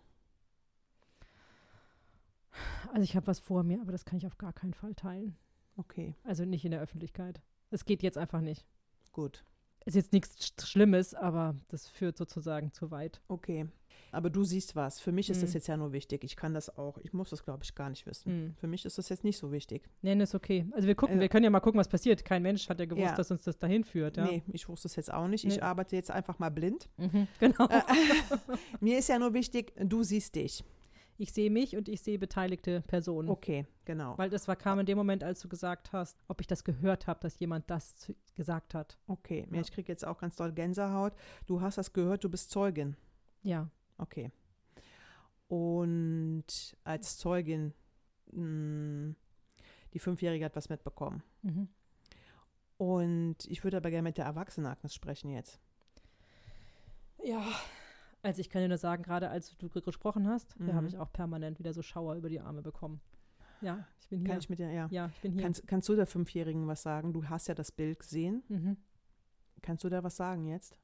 Also ich habe was vor mir, aber das kann ich auf gar keinen Fall teilen. Okay, Also nicht in der Öffentlichkeit. Es geht jetzt einfach nicht. gut. Ist jetzt nichts Sch- Schlimmes, aber das führt sozusagen zu weit. Okay. Aber du siehst was. Für mich ist das Mhm. jetzt ja nur wichtig. Ich kann das auch. Ich muss das, glaube ich, gar nicht wissen. Hm. Für mich ist das jetzt nicht so wichtig. Nee, ist okay. Also wir gucken, Also- wir können ja mal gucken, was passiert. Kein Mensch hat ja gewusst, Ja. dass uns das dahin führt. Ja? Nee, ich wusste es jetzt auch nicht. Nee. Ich arbeite jetzt einfach mal blind. Mhm, genau. Äh, Mir ist ja nur wichtig, du siehst dich. Ich sehe mich und ich sehe beteiligte Personen. Okay, genau. Weil das war, kam in dem Moment, als du gesagt hast, ob ich das gehört habe, dass jemand das zu, gesagt hat. Okay, Ja. ich kriege jetzt auch ganz doll Gänsehaut. Du hast das gehört, du bist Zeugin. Ja. Okay. Und als Zeugin, mh, mm, die Fünfjährige hat was mitbekommen. Mhm. Und ich würde aber gerne mit der Erwachsenen Agnes sprechen jetzt. Ja, also ich kann dir nur sagen, gerade als du gesprochen hast, mhm. habe ich auch permanent wieder so Schauer über die Arme bekommen. Ja, ich bin hier. Kann ich mit dir, ja. Ja, ich bin hier. Kannst, kannst du der Fünfjährigen was sagen? Du hast ja das Bild gesehen. Mhm. Kannst du da was sagen jetzt?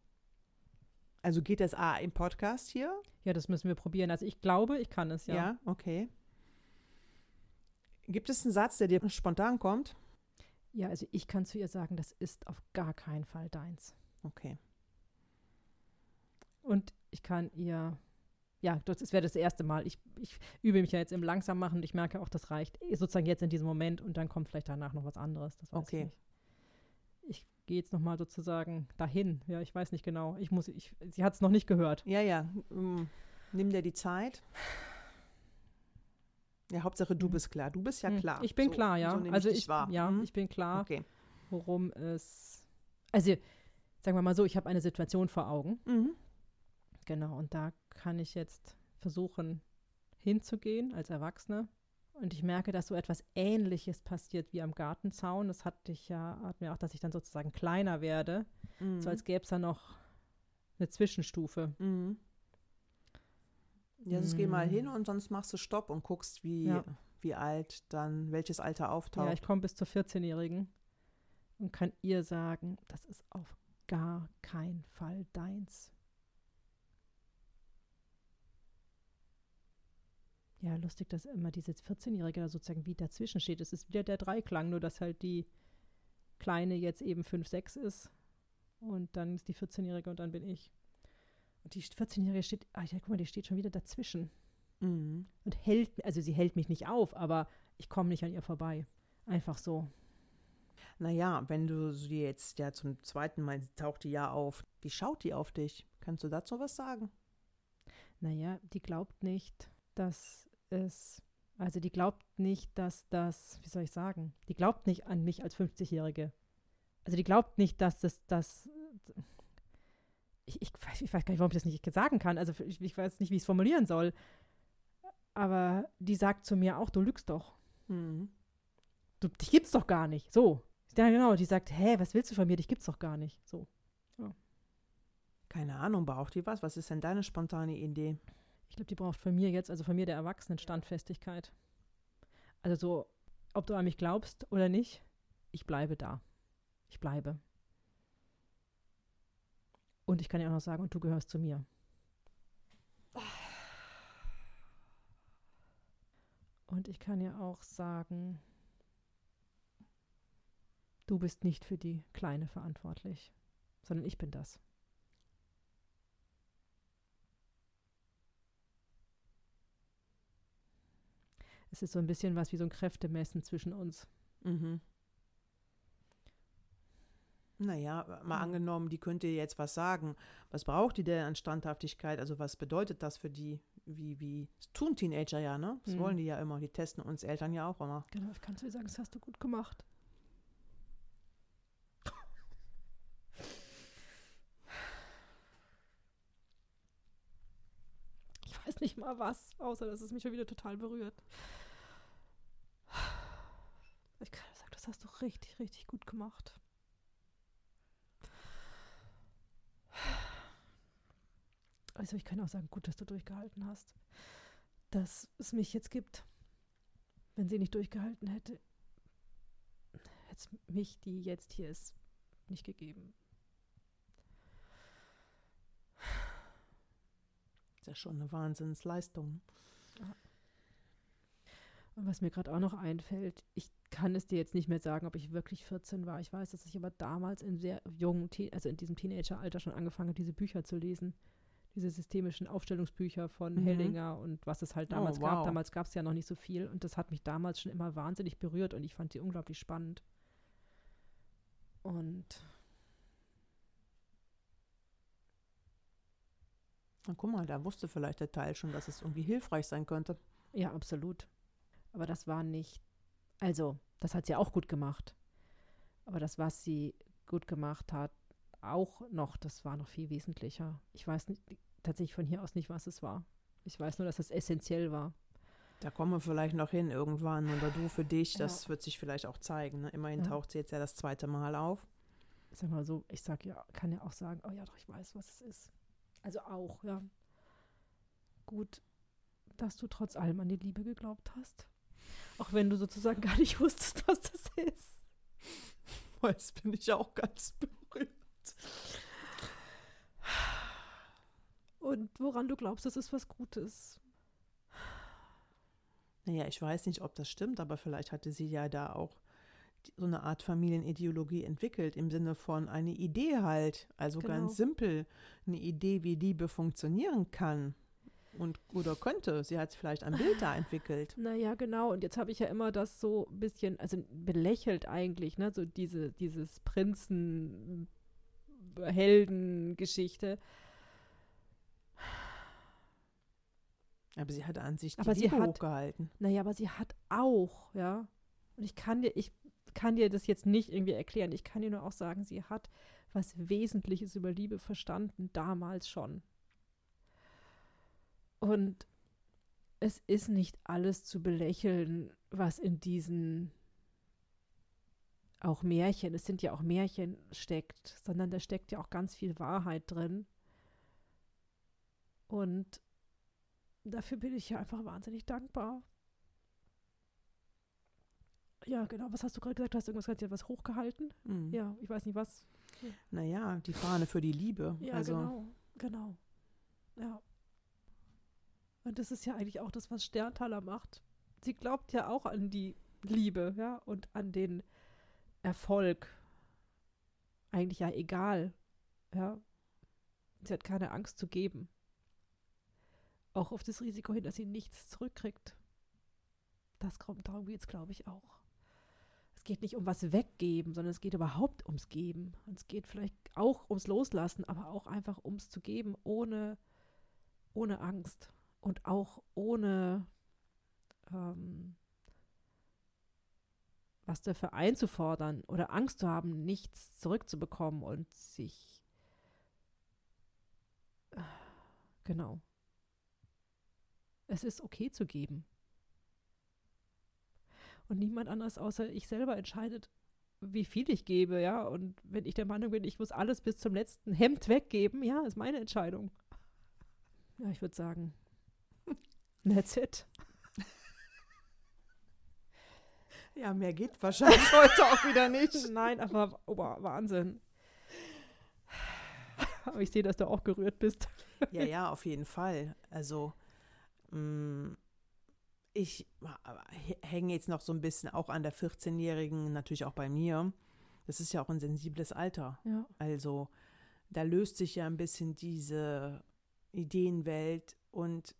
Also geht das A im Podcast hier? Ja, das müssen wir probieren. Also ich glaube, ich kann es, ja. Ja, okay. Gibt es einen Satz, der dir spontan kommt? Ja, also ich kann zu ihr sagen, das ist auf gar keinen Fall deins. Okay. Und ich kann ihr, ja, das wäre das erste Mal. Ich, ich übe mich ja jetzt im Langsammachen und ich merke auch, das reicht sozusagen jetzt in diesem Moment und dann kommt vielleicht danach noch was anderes. okay. Ich, ich gehe jetzt nochmal sozusagen dahin. Ja, ich weiß nicht genau. Ich muss, ich, sie hat es noch nicht gehört. Ja, ja. Mm, nimm dir die Zeit. Ja, Hauptsache du hm. bist klar. Du bist ja hm. klar. Ich bin so, klar, ja. So also ich, ich war. ja, mhm. ich bin klar, okay. worum es. Also sagen wir mal so, ich habe eine Situation vor Augen. Mhm. Genau, und da kann ich jetzt versuchen hinzugehen als Erwachsene. Und ich merke, dass so etwas Ähnliches passiert wie am Gartenzaun. Das hatte ich ja, hat mir auch, dass ich dann sozusagen kleiner werde. Mhm. So als gäbe es da noch eine Zwischenstufe. Mhm. Ja, sonst geh mal hin mhm. und sonst machst du Stopp und guckst, wie, ja. wie alt dann, welches Alter auftaucht. Ja, ich komme bis zur 14-Jährigen und kann ihr sagen, das ist auf gar keinen Fall deins. Ja, lustig, dass immer diese 14-Jährige da sozusagen wie dazwischen steht. Es ist wieder der Dreiklang, nur dass halt die Kleine jetzt eben 5, 6 ist. Und dann ist die 14-Jährige und dann bin ich. Und die 14-Jährige steht, ach ja, guck mal, die steht schon wieder dazwischen. Mhm. Und hält, also sie hält mich nicht auf, aber ich komme nicht an ihr vorbei. Einfach so. Naja, wenn du sie jetzt ja zum zweiten Mal taucht die ja auf, wie schaut die auf dich? Kannst du dazu was sagen? Naja, die glaubt nicht, dass ist, also die glaubt nicht, dass das, wie soll ich sagen, die glaubt nicht an mich als 50-Jährige. Also die glaubt nicht, dass das, das, ich, ich, ich, weiß gar nicht, warum ich das nicht sagen kann. Also ich, ich weiß nicht, wie ich es formulieren soll. Aber die sagt zu mir auch, du lügst doch. Mhm. Du, dich gibt's doch gar nicht. So. Ja, genau. Die sagt, hä, was willst du von mir? Dich gibt's doch gar nicht. So. Ja. Keine Ahnung, braucht die was? Was ist denn deine spontane Idee? Ich glaube, die braucht von mir jetzt, also von mir der Erwachsenen Standfestigkeit. Also so, ob du an mich glaubst oder nicht, ich bleibe da. Ich bleibe. Und ich kann ja auch noch sagen, und du gehörst zu mir. Und ich kann ja auch sagen, du bist nicht für die Kleine verantwortlich, sondern ich bin das. Es ist so ein bisschen was wie so ein Kräftemessen zwischen uns. Mhm. Naja, mal angenommen, die könnte jetzt was sagen. Was braucht die denn an Standhaftigkeit? Also was bedeutet das für die? Wie, wie, das tun Teenager ja, ne? Das mhm. wollen die ja immer. Die testen uns Eltern ja auch immer. Genau, ich kann zu dir sagen, das hast du gut gemacht. Ich weiß nicht mal was, außer dass es mich schon wieder total berührt. Ich kann sagen, das hast du richtig, richtig gut gemacht. Also ich kann auch sagen, gut, dass du durchgehalten hast. Dass es mich jetzt gibt. Wenn sie nicht durchgehalten hätte, hätte es mich, die jetzt hier ist, nicht gegeben. Das ist ja schon eine Wahnsinnsleistung. Ja. Und was mir gerade auch noch einfällt, ich kann es dir jetzt nicht mehr sagen, ob ich wirklich 14 war. Ich weiß, dass ich aber damals in sehr jungen, also in diesem Teenageralter schon angefangen habe, diese Bücher zu lesen. Diese systemischen Aufstellungsbücher von mhm. Hellinger und was es halt damals oh, wow. gab. Damals gab es ja noch nicht so viel und das hat mich damals schon immer wahnsinnig berührt und ich fand die unglaublich spannend. Und Na, guck mal, da wusste vielleicht der Teil schon, dass es irgendwie hilfreich sein könnte. Ja, absolut. Aber das war nicht, also, das hat sie auch gut gemacht. Aber das, was sie gut gemacht hat, auch noch, das war noch viel wesentlicher. Ich weiß nicht, tatsächlich von hier aus nicht, was es war. Ich weiß nur, dass es essentiell war. Da kommen wir vielleicht noch hin irgendwann oder du für dich, das ja. wird sich vielleicht auch zeigen. Ne? Immerhin ja. taucht sie jetzt ja das zweite Mal auf. Sag mal so, ich sag ja, kann ja auch sagen, oh ja, doch, ich weiß, was es ist. Also auch, ja. Gut, dass du trotz allem an die Liebe geglaubt hast. Auch wenn du sozusagen gar nicht wusstest, was das ist. Jetzt bin ich auch ganz berührt. Und woran du glaubst, das ist was Gutes. Naja, ich weiß nicht, ob das stimmt, aber vielleicht hatte sie ja da auch so eine Art Familienideologie entwickelt, im Sinne von eine Idee halt, also genau. ganz simpel, eine Idee, wie Liebe funktionieren kann und oder könnte. Sie hat vielleicht ein Bild da entwickelt. Naja, genau. Und jetzt habe ich ja immer das so ein bisschen, also belächelt eigentlich, ne, so diese, dieses Prinzen-Helden-Geschichte. Aber sie hat an sich die aber Liebe sie hat, hochgehalten. Naja, aber sie hat auch, ja. Und ich kann dir, ich kann dir das jetzt nicht irgendwie erklären. Ich kann dir nur auch sagen, sie hat was Wesentliches über Liebe verstanden, damals schon. Und es ist nicht alles zu belächeln, was in diesen auch Märchen, es sind ja auch Märchen steckt, sondern da steckt ja auch ganz viel Wahrheit drin. Und dafür bin ich ja einfach wahnsinnig dankbar. Ja, genau. Was hast du gerade gesagt? Du hast irgendwas gerade was hochgehalten? Mhm. Ja, ich weiß nicht was. Naja, die Fahne für die Liebe. Ja, also. genau, genau. Ja. Und das ist ja eigentlich auch das, was Sterntaler macht. Sie glaubt ja auch an die Liebe, ja, und an den Erfolg. Eigentlich ja egal, ja. Sie hat keine Angst zu geben. Auch auf das Risiko hin, dass sie nichts zurückkriegt. Das kommt darum geht es, glaube ich, auch. Geht nicht um was weggeben, sondern es geht überhaupt ums Geben. Und es geht vielleicht auch ums Loslassen, aber auch einfach ums zu geben, ohne, ohne Angst und auch ohne ähm, was dafür einzufordern oder Angst zu haben, nichts zurückzubekommen und sich äh, genau. Es ist okay zu geben. Und niemand anders außer ich selber entscheidet, wie viel ich gebe, ja. Und wenn ich der Meinung bin, ich muss alles bis zum letzten Hemd weggeben, ja, ist meine Entscheidung. Ja, ich würde sagen, That's it. Ja, mehr geht wahrscheinlich heute auch wieder nicht. Nein, aber oh, Wahnsinn. Aber ich sehe, dass du auch gerührt bist. Ja, ja, auf jeden Fall. Also, mh, mm, ich hänge jetzt noch so ein bisschen auch an der 14-Jährigen, natürlich auch bei mir. Das ist ja auch ein sensibles Alter. Ja. Also, da löst sich ja ein bisschen diese Ideenwelt und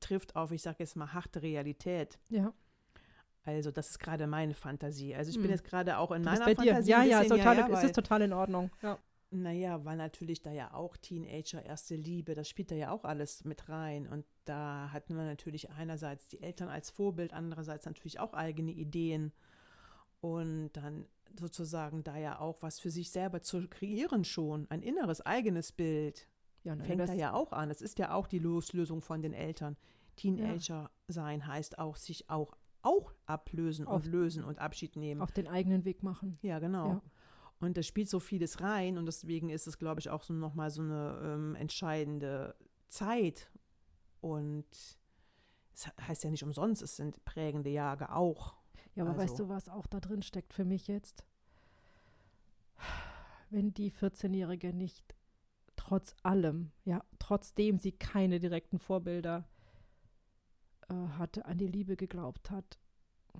trifft auf, ich sage jetzt mal, harte Realität. Ja. Also das ist gerade meine Fantasie. Also ich bin hm. jetzt gerade auch in meiner bei Fantasie. Dir. Ja, ja, total, ja, ja, es ist total in Ordnung. Ja. Naja, weil natürlich da ja auch Teenager, erste Liebe, das spielt da ja auch alles mit rein. Und da hatten wir natürlich einerseits die Eltern als Vorbild, andererseits natürlich auch eigene Ideen. Und dann sozusagen da ja auch was für sich selber zu kreieren schon, ein inneres eigenes Bild. Ja, ne, fängt da ja auch an. Das ist ja auch die Loslösung von den Eltern. Teenager ja. sein heißt auch, sich auch, auch ablösen auf, und lösen und Abschied nehmen. Auf den eigenen Weg machen. Ja, genau. Ja. Und da spielt so vieles rein und deswegen ist es, glaube ich, auch so nochmal so eine ähm, entscheidende Zeit. Und es heißt ja nicht umsonst, es sind prägende Jahre auch. Ja, aber also. weißt du, was auch da drin steckt für mich jetzt? Wenn die 14-Jährige nicht trotz allem, ja, trotzdem sie keine direkten Vorbilder äh, hatte, an die Liebe geglaubt hat,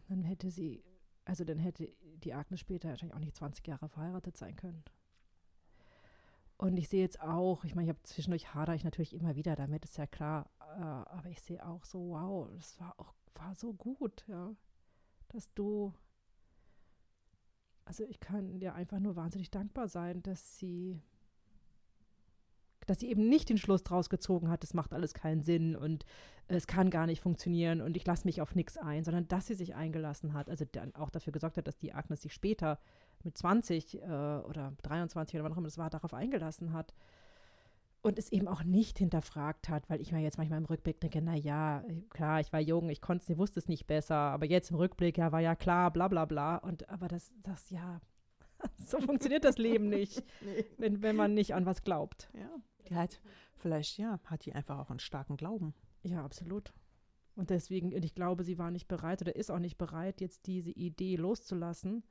dann hätte sie, also dann hätte die Agnes später wahrscheinlich auch nicht 20 Jahre verheiratet sein können. Und ich sehe jetzt auch, ich meine, ich habe zwischendurch hadere ich natürlich immer wieder damit, ist ja klar, äh, aber ich sehe auch so, wow, das war auch, war so gut, ja, dass du, also ich kann dir einfach nur wahnsinnig dankbar sein, dass sie dass sie eben nicht den Schluss draus gezogen hat, es macht alles keinen Sinn und es kann gar nicht funktionieren und ich lasse mich auf nichts ein, sondern dass sie sich eingelassen hat, also dann auch dafür gesorgt hat, dass die Agnes sich später mit 20 äh, oder 23 oder wann auch immer das war, darauf eingelassen hat. und es eben auch nicht hinterfragt hat, weil ich mir jetzt manchmal im Rückblick denke, na ja, klar, ich war jung, ich konnte es, wusste es nicht besser, aber jetzt im Rückblick, ja, war ja klar, bla bla bla. Und aber das, das, ja, so funktioniert das Leben nicht, nee. wenn, wenn man nicht an was glaubt. Ja, die hat vielleicht, ja, hat die einfach auch einen starken Glauben. Ja, absolut. Und deswegen, und ich glaube, sie war nicht bereit oder ist auch nicht bereit, jetzt diese Idee loszulassen.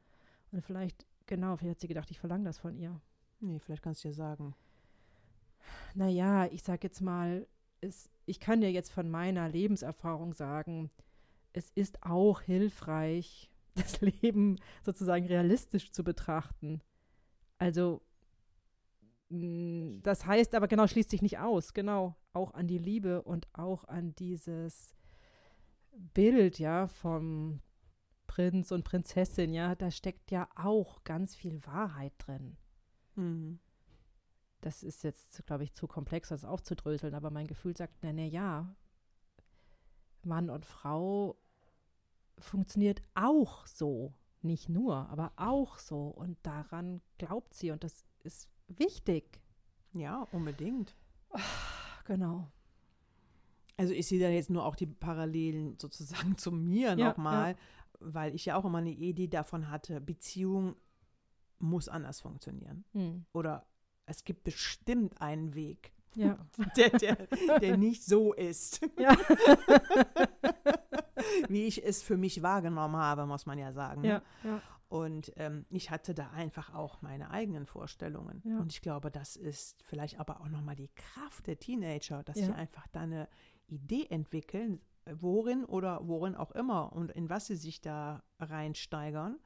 Und vielleicht, genau, vielleicht hat sie gedacht, ich verlange das von ihr. Nee, vielleicht kannst du dir sagen, naja, ich sage jetzt mal, es, ich kann dir jetzt von meiner Lebenserfahrung sagen, es ist auch hilfreich, das Leben sozusagen realistisch zu betrachten. Also, mm, das heißt aber genau, schließt sich nicht aus, genau, auch an die Liebe und auch an dieses Bild, ja, vom Prinz und Prinzessin, ja, da steckt ja auch ganz viel Wahrheit drin. Mhm das ist jetzt, glaube ich, zu komplex, das aufzudröseln, aber mein Gefühl sagt, na, na ja, Mann und Frau funktioniert auch so. Nicht nur, aber auch so. Und daran glaubt sie und das ist wichtig. Ja, unbedingt. Genau. Also ich sehe da jetzt nur auch die Parallelen sozusagen zu mir ja, nochmal, ja. weil ich ja auch immer eine Idee davon hatte, Beziehung muss anders funktionieren. Hm. Oder es gibt bestimmt einen Weg. Ja. Der, der, der nicht so ist. Ja. Wie ich es für mich wahrgenommen habe, muss man ja sagen. Ne? Ja, ja. Und ähm, ich hatte da einfach auch meine eigenen Vorstellungen. Ja. Und ich glaube, das ist vielleicht aber auch nochmal die Kraft der Teenager, dass sie einfach da eine Idee entwickeln, worin oder worin auch immer und in was sie sich da reinsteigern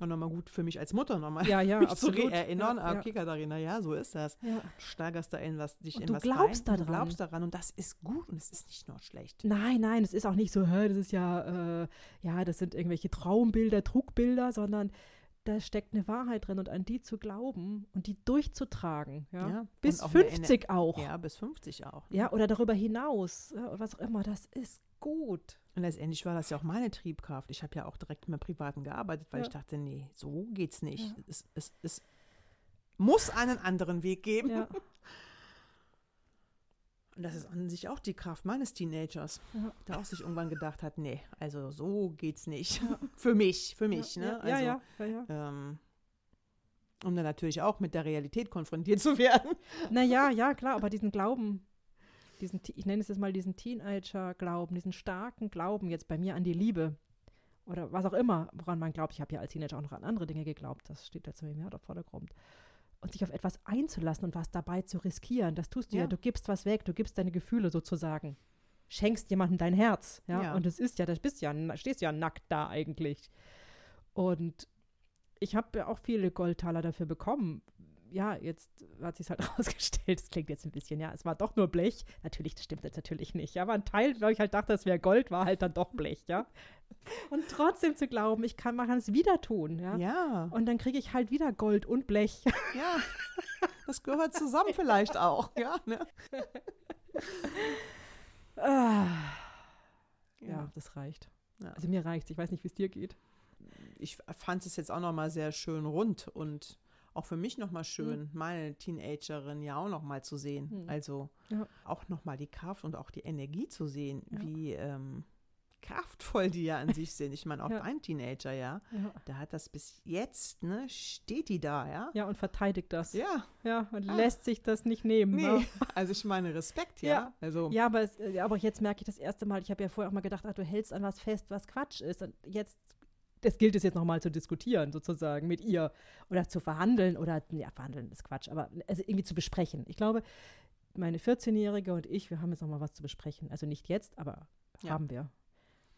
und nochmal gut für mich als Mutter nochmal ja, ja, mich absolut. zu erinnern. Ja, okay, Katharina, ja, so ist das. Ja. Du steigerst da in was, dich und in du was glaubst rein. Daran. Du glaubst daran und das ist gut und es ist nicht nur schlecht. Nein, nein, es ist auch nicht so, hä, das ist ja, äh, ja, das sind irgendwelche Traumbilder, Trugbilder, sondern da steckt eine Wahrheit drin und an die zu glauben und die durchzutragen, ja, ja bis 50 auch. Ja, bis 50 auch. Ne? Ja, oder darüber hinaus, ja, oder was auch immer, das ist gut. Und letztendlich war das ja auch meine Triebkraft. Ich habe ja auch direkt mit Privaten gearbeitet, weil ja. ich dachte, nee, so geht's nicht. Es, es, es muss einen anderen Weg geben. Und das ist an sich auch die Kraft meines Teenagers, ja. der auch sich irgendwann gedacht hat, nee, also so geht's nicht. Ja. für mich, für mich. Ja, ne? Also, ja, ja, ähm, um dann natürlich auch mit der Realität konfrontiert zu werden. Naja, ja, klar, aber diesen Glauben, diesen, ich nenne es jetzt mal diesen Teenager-Glauben, diesen starken Glauben jetzt bei mir an die Liebe oder was auch immer, woran man glaubt. Ich habe ja als Teenager auch noch an andere Dinge geglaubt, das steht mehr im Vordergrund. Und sich auf etwas einzulassen und was dabei zu riskieren, das tust du ja. ja. Du gibst was weg, du gibst deine Gefühle sozusagen. Schenkst jemandem dein Herz, ja. ja. Und es ist ja, das bist ja, stehst ja nackt da eigentlich. Und ich habe ja auch viele Goldtaler dafür bekommen, ja, jetzt hat sich halt rausgestellt, das klingt jetzt ein bisschen, ja, es war doch nur Blech. Natürlich, das stimmt jetzt natürlich nicht. Ja, aber ein Teil, weil ich halt dachte, es wäre Gold, war halt dann doch Blech, ja. Und trotzdem zu glauben, ich kann, man kann es wieder tun, ja. Ja. Und dann kriege ich halt wieder Gold und Blech. Ja. Das gehört zusammen vielleicht auch, ja. Ne? ah. ja. ja, das reicht. Ja. Also mir reicht es. Ich weiß nicht, wie es dir geht. Ich fand es jetzt auch nochmal sehr schön rund und auch für mich nochmal schön, mhm. meine Teenagerin ja auch nochmal zu sehen. Mhm. Also ja. auch nochmal die Kraft und auch die Energie zu sehen, ja. wie ähm, kraftvoll die ja an sich sind. Ich meine, auch ja. ein Teenager, ja, ja, da hat das bis jetzt, ne, steht die da, ja. Ja, und verteidigt das. Ja. Ja, und ah. lässt sich das nicht nehmen. Nee, ne? also ich meine Respekt, ja. ja. Also. Ja, aber, es, aber jetzt merke ich das erste Mal, ich habe ja vorher auch mal gedacht, ach, du hältst an was fest, was Quatsch ist. Und jetzt das gilt es jetzt nochmal zu diskutieren, sozusagen mit ihr oder zu verhandeln oder, ja, verhandeln ist Quatsch, aber also irgendwie zu besprechen. Ich glaube, meine 14-Jährige und ich, wir haben jetzt nochmal was zu besprechen. Also nicht jetzt, aber ja. haben wir.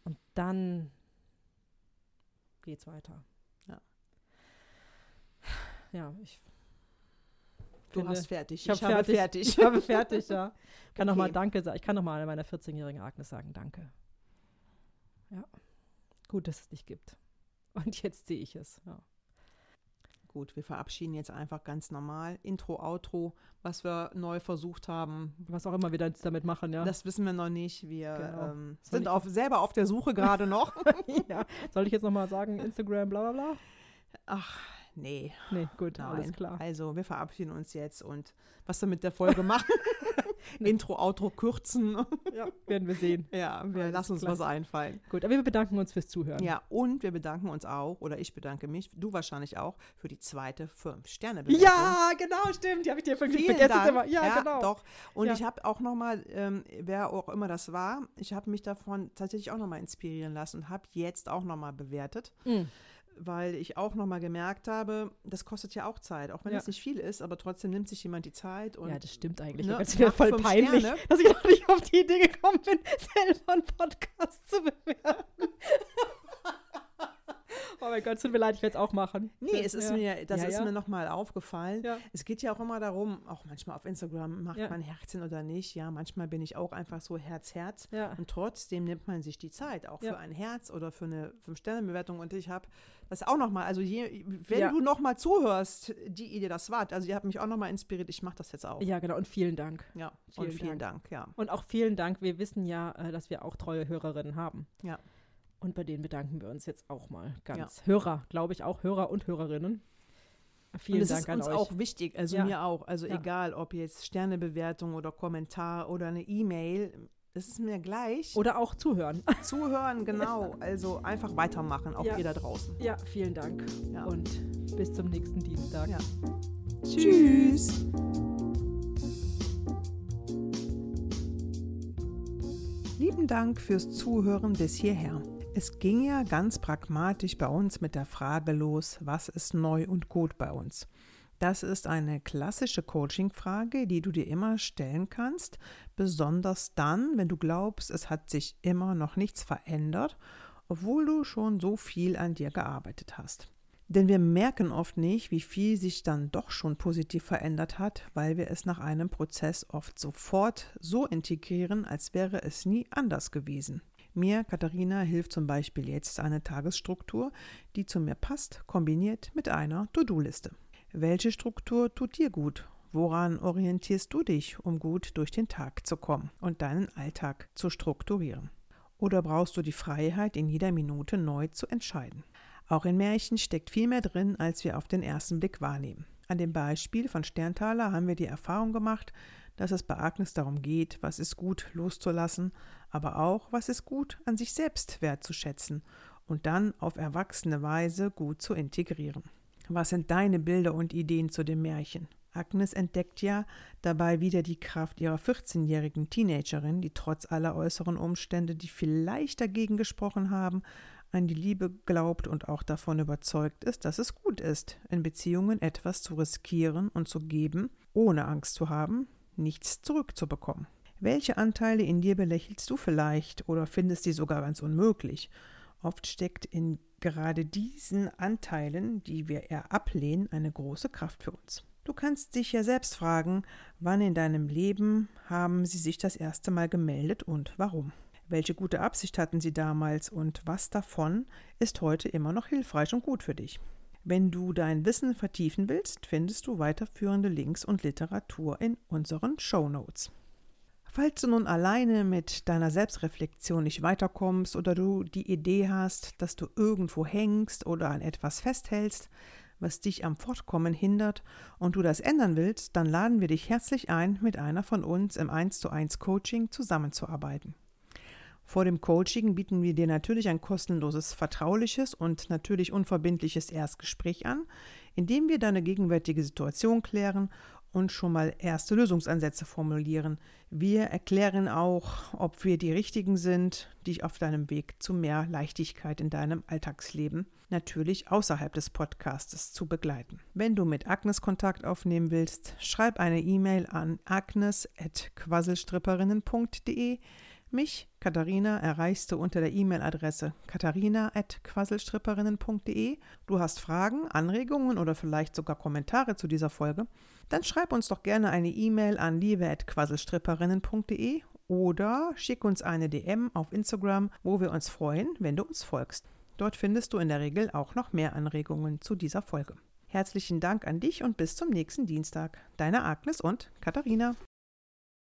Und dann geht's weiter. Ja. Ja, ich. Du finde, hast fertig. Ich, ich habe fertig, fertig. Ich habe fertig, ja. Ich kann okay. nochmal Danke sagen. Ich kann nochmal meiner 14-jährigen Agnes sagen, danke. Ja. Gut, dass es dich gibt. Und jetzt sehe ich es. Ja. Gut, wir verabschieden jetzt einfach ganz normal. Intro, Outro, was wir neu versucht haben. Was auch immer wir jetzt damit machen, ja. Das wissen wir noch nicht. Wir genau. ähm, sind auf, selber auf der Suche gerade noch. ja. Soll ich jetzt nochmal sagen, Instagram, bla bla bla? Ach, Nee. Nee, gut, Nein. alles klar. Also, wir verabschieden uns jetzt und was wir mit der Folge machen. Intro, Outro kürzen. Ja, werden wir sehen. ja, wir Alles lassen uns klar. was einfallen. Gut, aber wir bedanken uns fürs Zuhören. Ja, und wir bedanken uns auch, oder ich bedanke mich, du wahrscheinlich auch, für die zweite Fünf-Sterne-Bewertung. Ja, genau, stimmt. Die habe ich dir vergessen. Vielen Dank. immer. Ja, genau. Doch. Und Ja. ich habe auch nochmal, ähm, wer auch immer das war, ich habe mich davon tatsächlich auch nochmal inspirieren lassen und habe jetzt auch nochmal bewertet, Mhm. Weil ich auch nochmal gemerkt habe, das kostet ja auch Zeit, auch wenn Ja. es nicht viel ist, aber trotzdem nimmt sich jemand die Zeit und Ja, das stimmt eigentlich. Ne, Das wäre voll peinlich, Sterne. dass ich noch nicht auf die Idee gekommen bin, selber einen Podcast zu bewerten. Oh mein Gott, tut mir leid, ich werde es auch machen. Nee, es ist ja. mir, das Ja, ist ja. mir nochmal aufgefallen. Ja. Es geht ja auch immer darum, auch manchmal auf Instagram macht man Herzchen oder nicht. Ja, manchmal bin ich auch einfach so Herz, Herz. Ja. Und trotzdem nimmt man sich die Zeit, auch für ein Herz oder für eine Fünf-Sterne-Bewertung. Und ich habe das auch nochmal, also je, wenn du nochmal zuhörst, die Idee, das war, also ihr habt mich auch nochmal inspiriert, ich mache das jetzt auch. ja, genau. Und vielen Dank. Ja, Vielen und vielen Dank, ja. Und auch vielen Dank. Wir wissen ja, äh, dass wir auch treue Hörerinnen haben. Ja. Und bei denen bedanken wir uns jetzt auch mal ganz. Hörer, glaube ich, auch Hörer und Hörerinnen. Vielen und es Dank ist an uns euch. auch wichtig, also Ja. mir auch. Also Ja. egal, ob jetzt Sternebewertung oder Kommentar oder eine E-Mail, das ist mir gleich. Oder auch zuhören. Zuhören, genau. Also einfach weitermachen, auch Ja. ihr da draußen. Ja, vielen Dank. Ja. Und bis zum nächsten Dienstag. Ja. Tschüss. Lieben Dank fürs Zuhören bis hierher. Es ging ja ganz pragmatisch bei uns mit der Frage los, was ist neu und gut bei uns? Das ist eine klassische Coaching-Frage, die du dir immer stellen kannst, besonders dann, wenn du glaubst, es hat sich immer noch nichts verändert, obwohl du schon so viel an dir gearbeitet hast. Denn wir merken oft nicht, wie viel sich dann doch schon positiv verändert hat, weil wir es nach einem Prozess oft sofort so integrieren, als wäre es nie anders gewesen. Mir, Katharina, hilft zum Beispiel jetzt eine Tagesstruktur, die zu mir passt, kombiniert mit einer To-Do-Liste. Welche Struktur tut dir gut? Woran orientierst du dich, um gut durch den Tag zu kommen und deinen Alltag zu strukturieren? Oder brauchst du die Freiheit, in jeder Minute neu zu entscheiden? Auch in Märchen steckt viel mehr drin, als wir auf den ersten Blick wahrnehmen. An dem Beispiel von Sterntaler haben wir die Erfahrung gemacht, dass es bei Agnes darum geht, was ist gut loszulassen, aber auch, was ist gut an sich selbst wertzuschätzen und dann auf erwachsene Weise gut zu integrieren. Was sind deine Bilder und Ideen zu dem Märchen? Agnes entdeckt ja dabei wieder die Kraft ihrer 14-jährigen Teenagerin, die trotz aller äußeren Umstände, die vielleicht dagegen gesprochen haben, an die Liebe glaubt und auch davon überzeugt ist, dass es gut ist, in Beziehungen etwas zu riskieren und zu geben, ohne Angst zu haben, nichts zurückzubekommen. Welche Anteile in dir belächelst du vielleicht oder findest sie sogar ganz unmöglich? Oft steckt in gerade diesen Anteilen, die wir eher ablehnen, eine große Kraft für uns. Du kannst dich ja selbst fragen, wann in deinem Leben haben sie sich das erste Mal gemeldet und warum. Welche gute Absicht hatten sie damals und was davon ist heute immer noch hilfreich und gut für dich? Wenn du dein Wissen vertiefen willst, findest du weiterführende Links und Literatur in unseren Show Notes. Falls du nun alleine mit deiner Selbstreflexion nicht weiterkommst oder du die Idee hast, dass du irgendwo hängst oder an etwas festhältst, was dich am Fortkommen hindert und du das ändern willst, dann laden wir dich herzlich ein, mit einer von uns im 1 zu 1 Coaching zusammenzuarbeiten. Vor dem Coaching bieten wir dir natürlich ein kostenloses, vertrauliches und natürlich unverbindliches Erstgespräch an, in dem wir deine gegenwärtige Situation klären und schon mal erste Lösungsansätze formulieren. Wir erklären auch, ob wir die richtigen sind, dich auf deinem Weg zu mehr Leichtigkeit in deinem Alltagsleben, natürlich außerhalb des Podcastes, zu begleiten. Wenn du mit Agnes Kontakt aufnehmen willst, schreib eine E-Mail an agnes.quasselstripperinnen.de. Mich, Katharina, erreichst du unter der E-Mail-Adresse katharina.quasselstripperinnen.de. Du hast Fragen, Anregungen oder vielleicht sogar Kommentare zu dieser Folge? Dann schreib uns doch gerne eine E-Mail an liebe.quasselstripperinnen.de oder schick uns eine DM auf Instagram, wo wir uns freuen, wenn du uns folgst. Dort findest du in der Regel auch noch mehr Anregungen zu dieser Folge. Herzlichen Dank an dich und bis zum nächsten Dienstag. Deine Agnes und Katharina.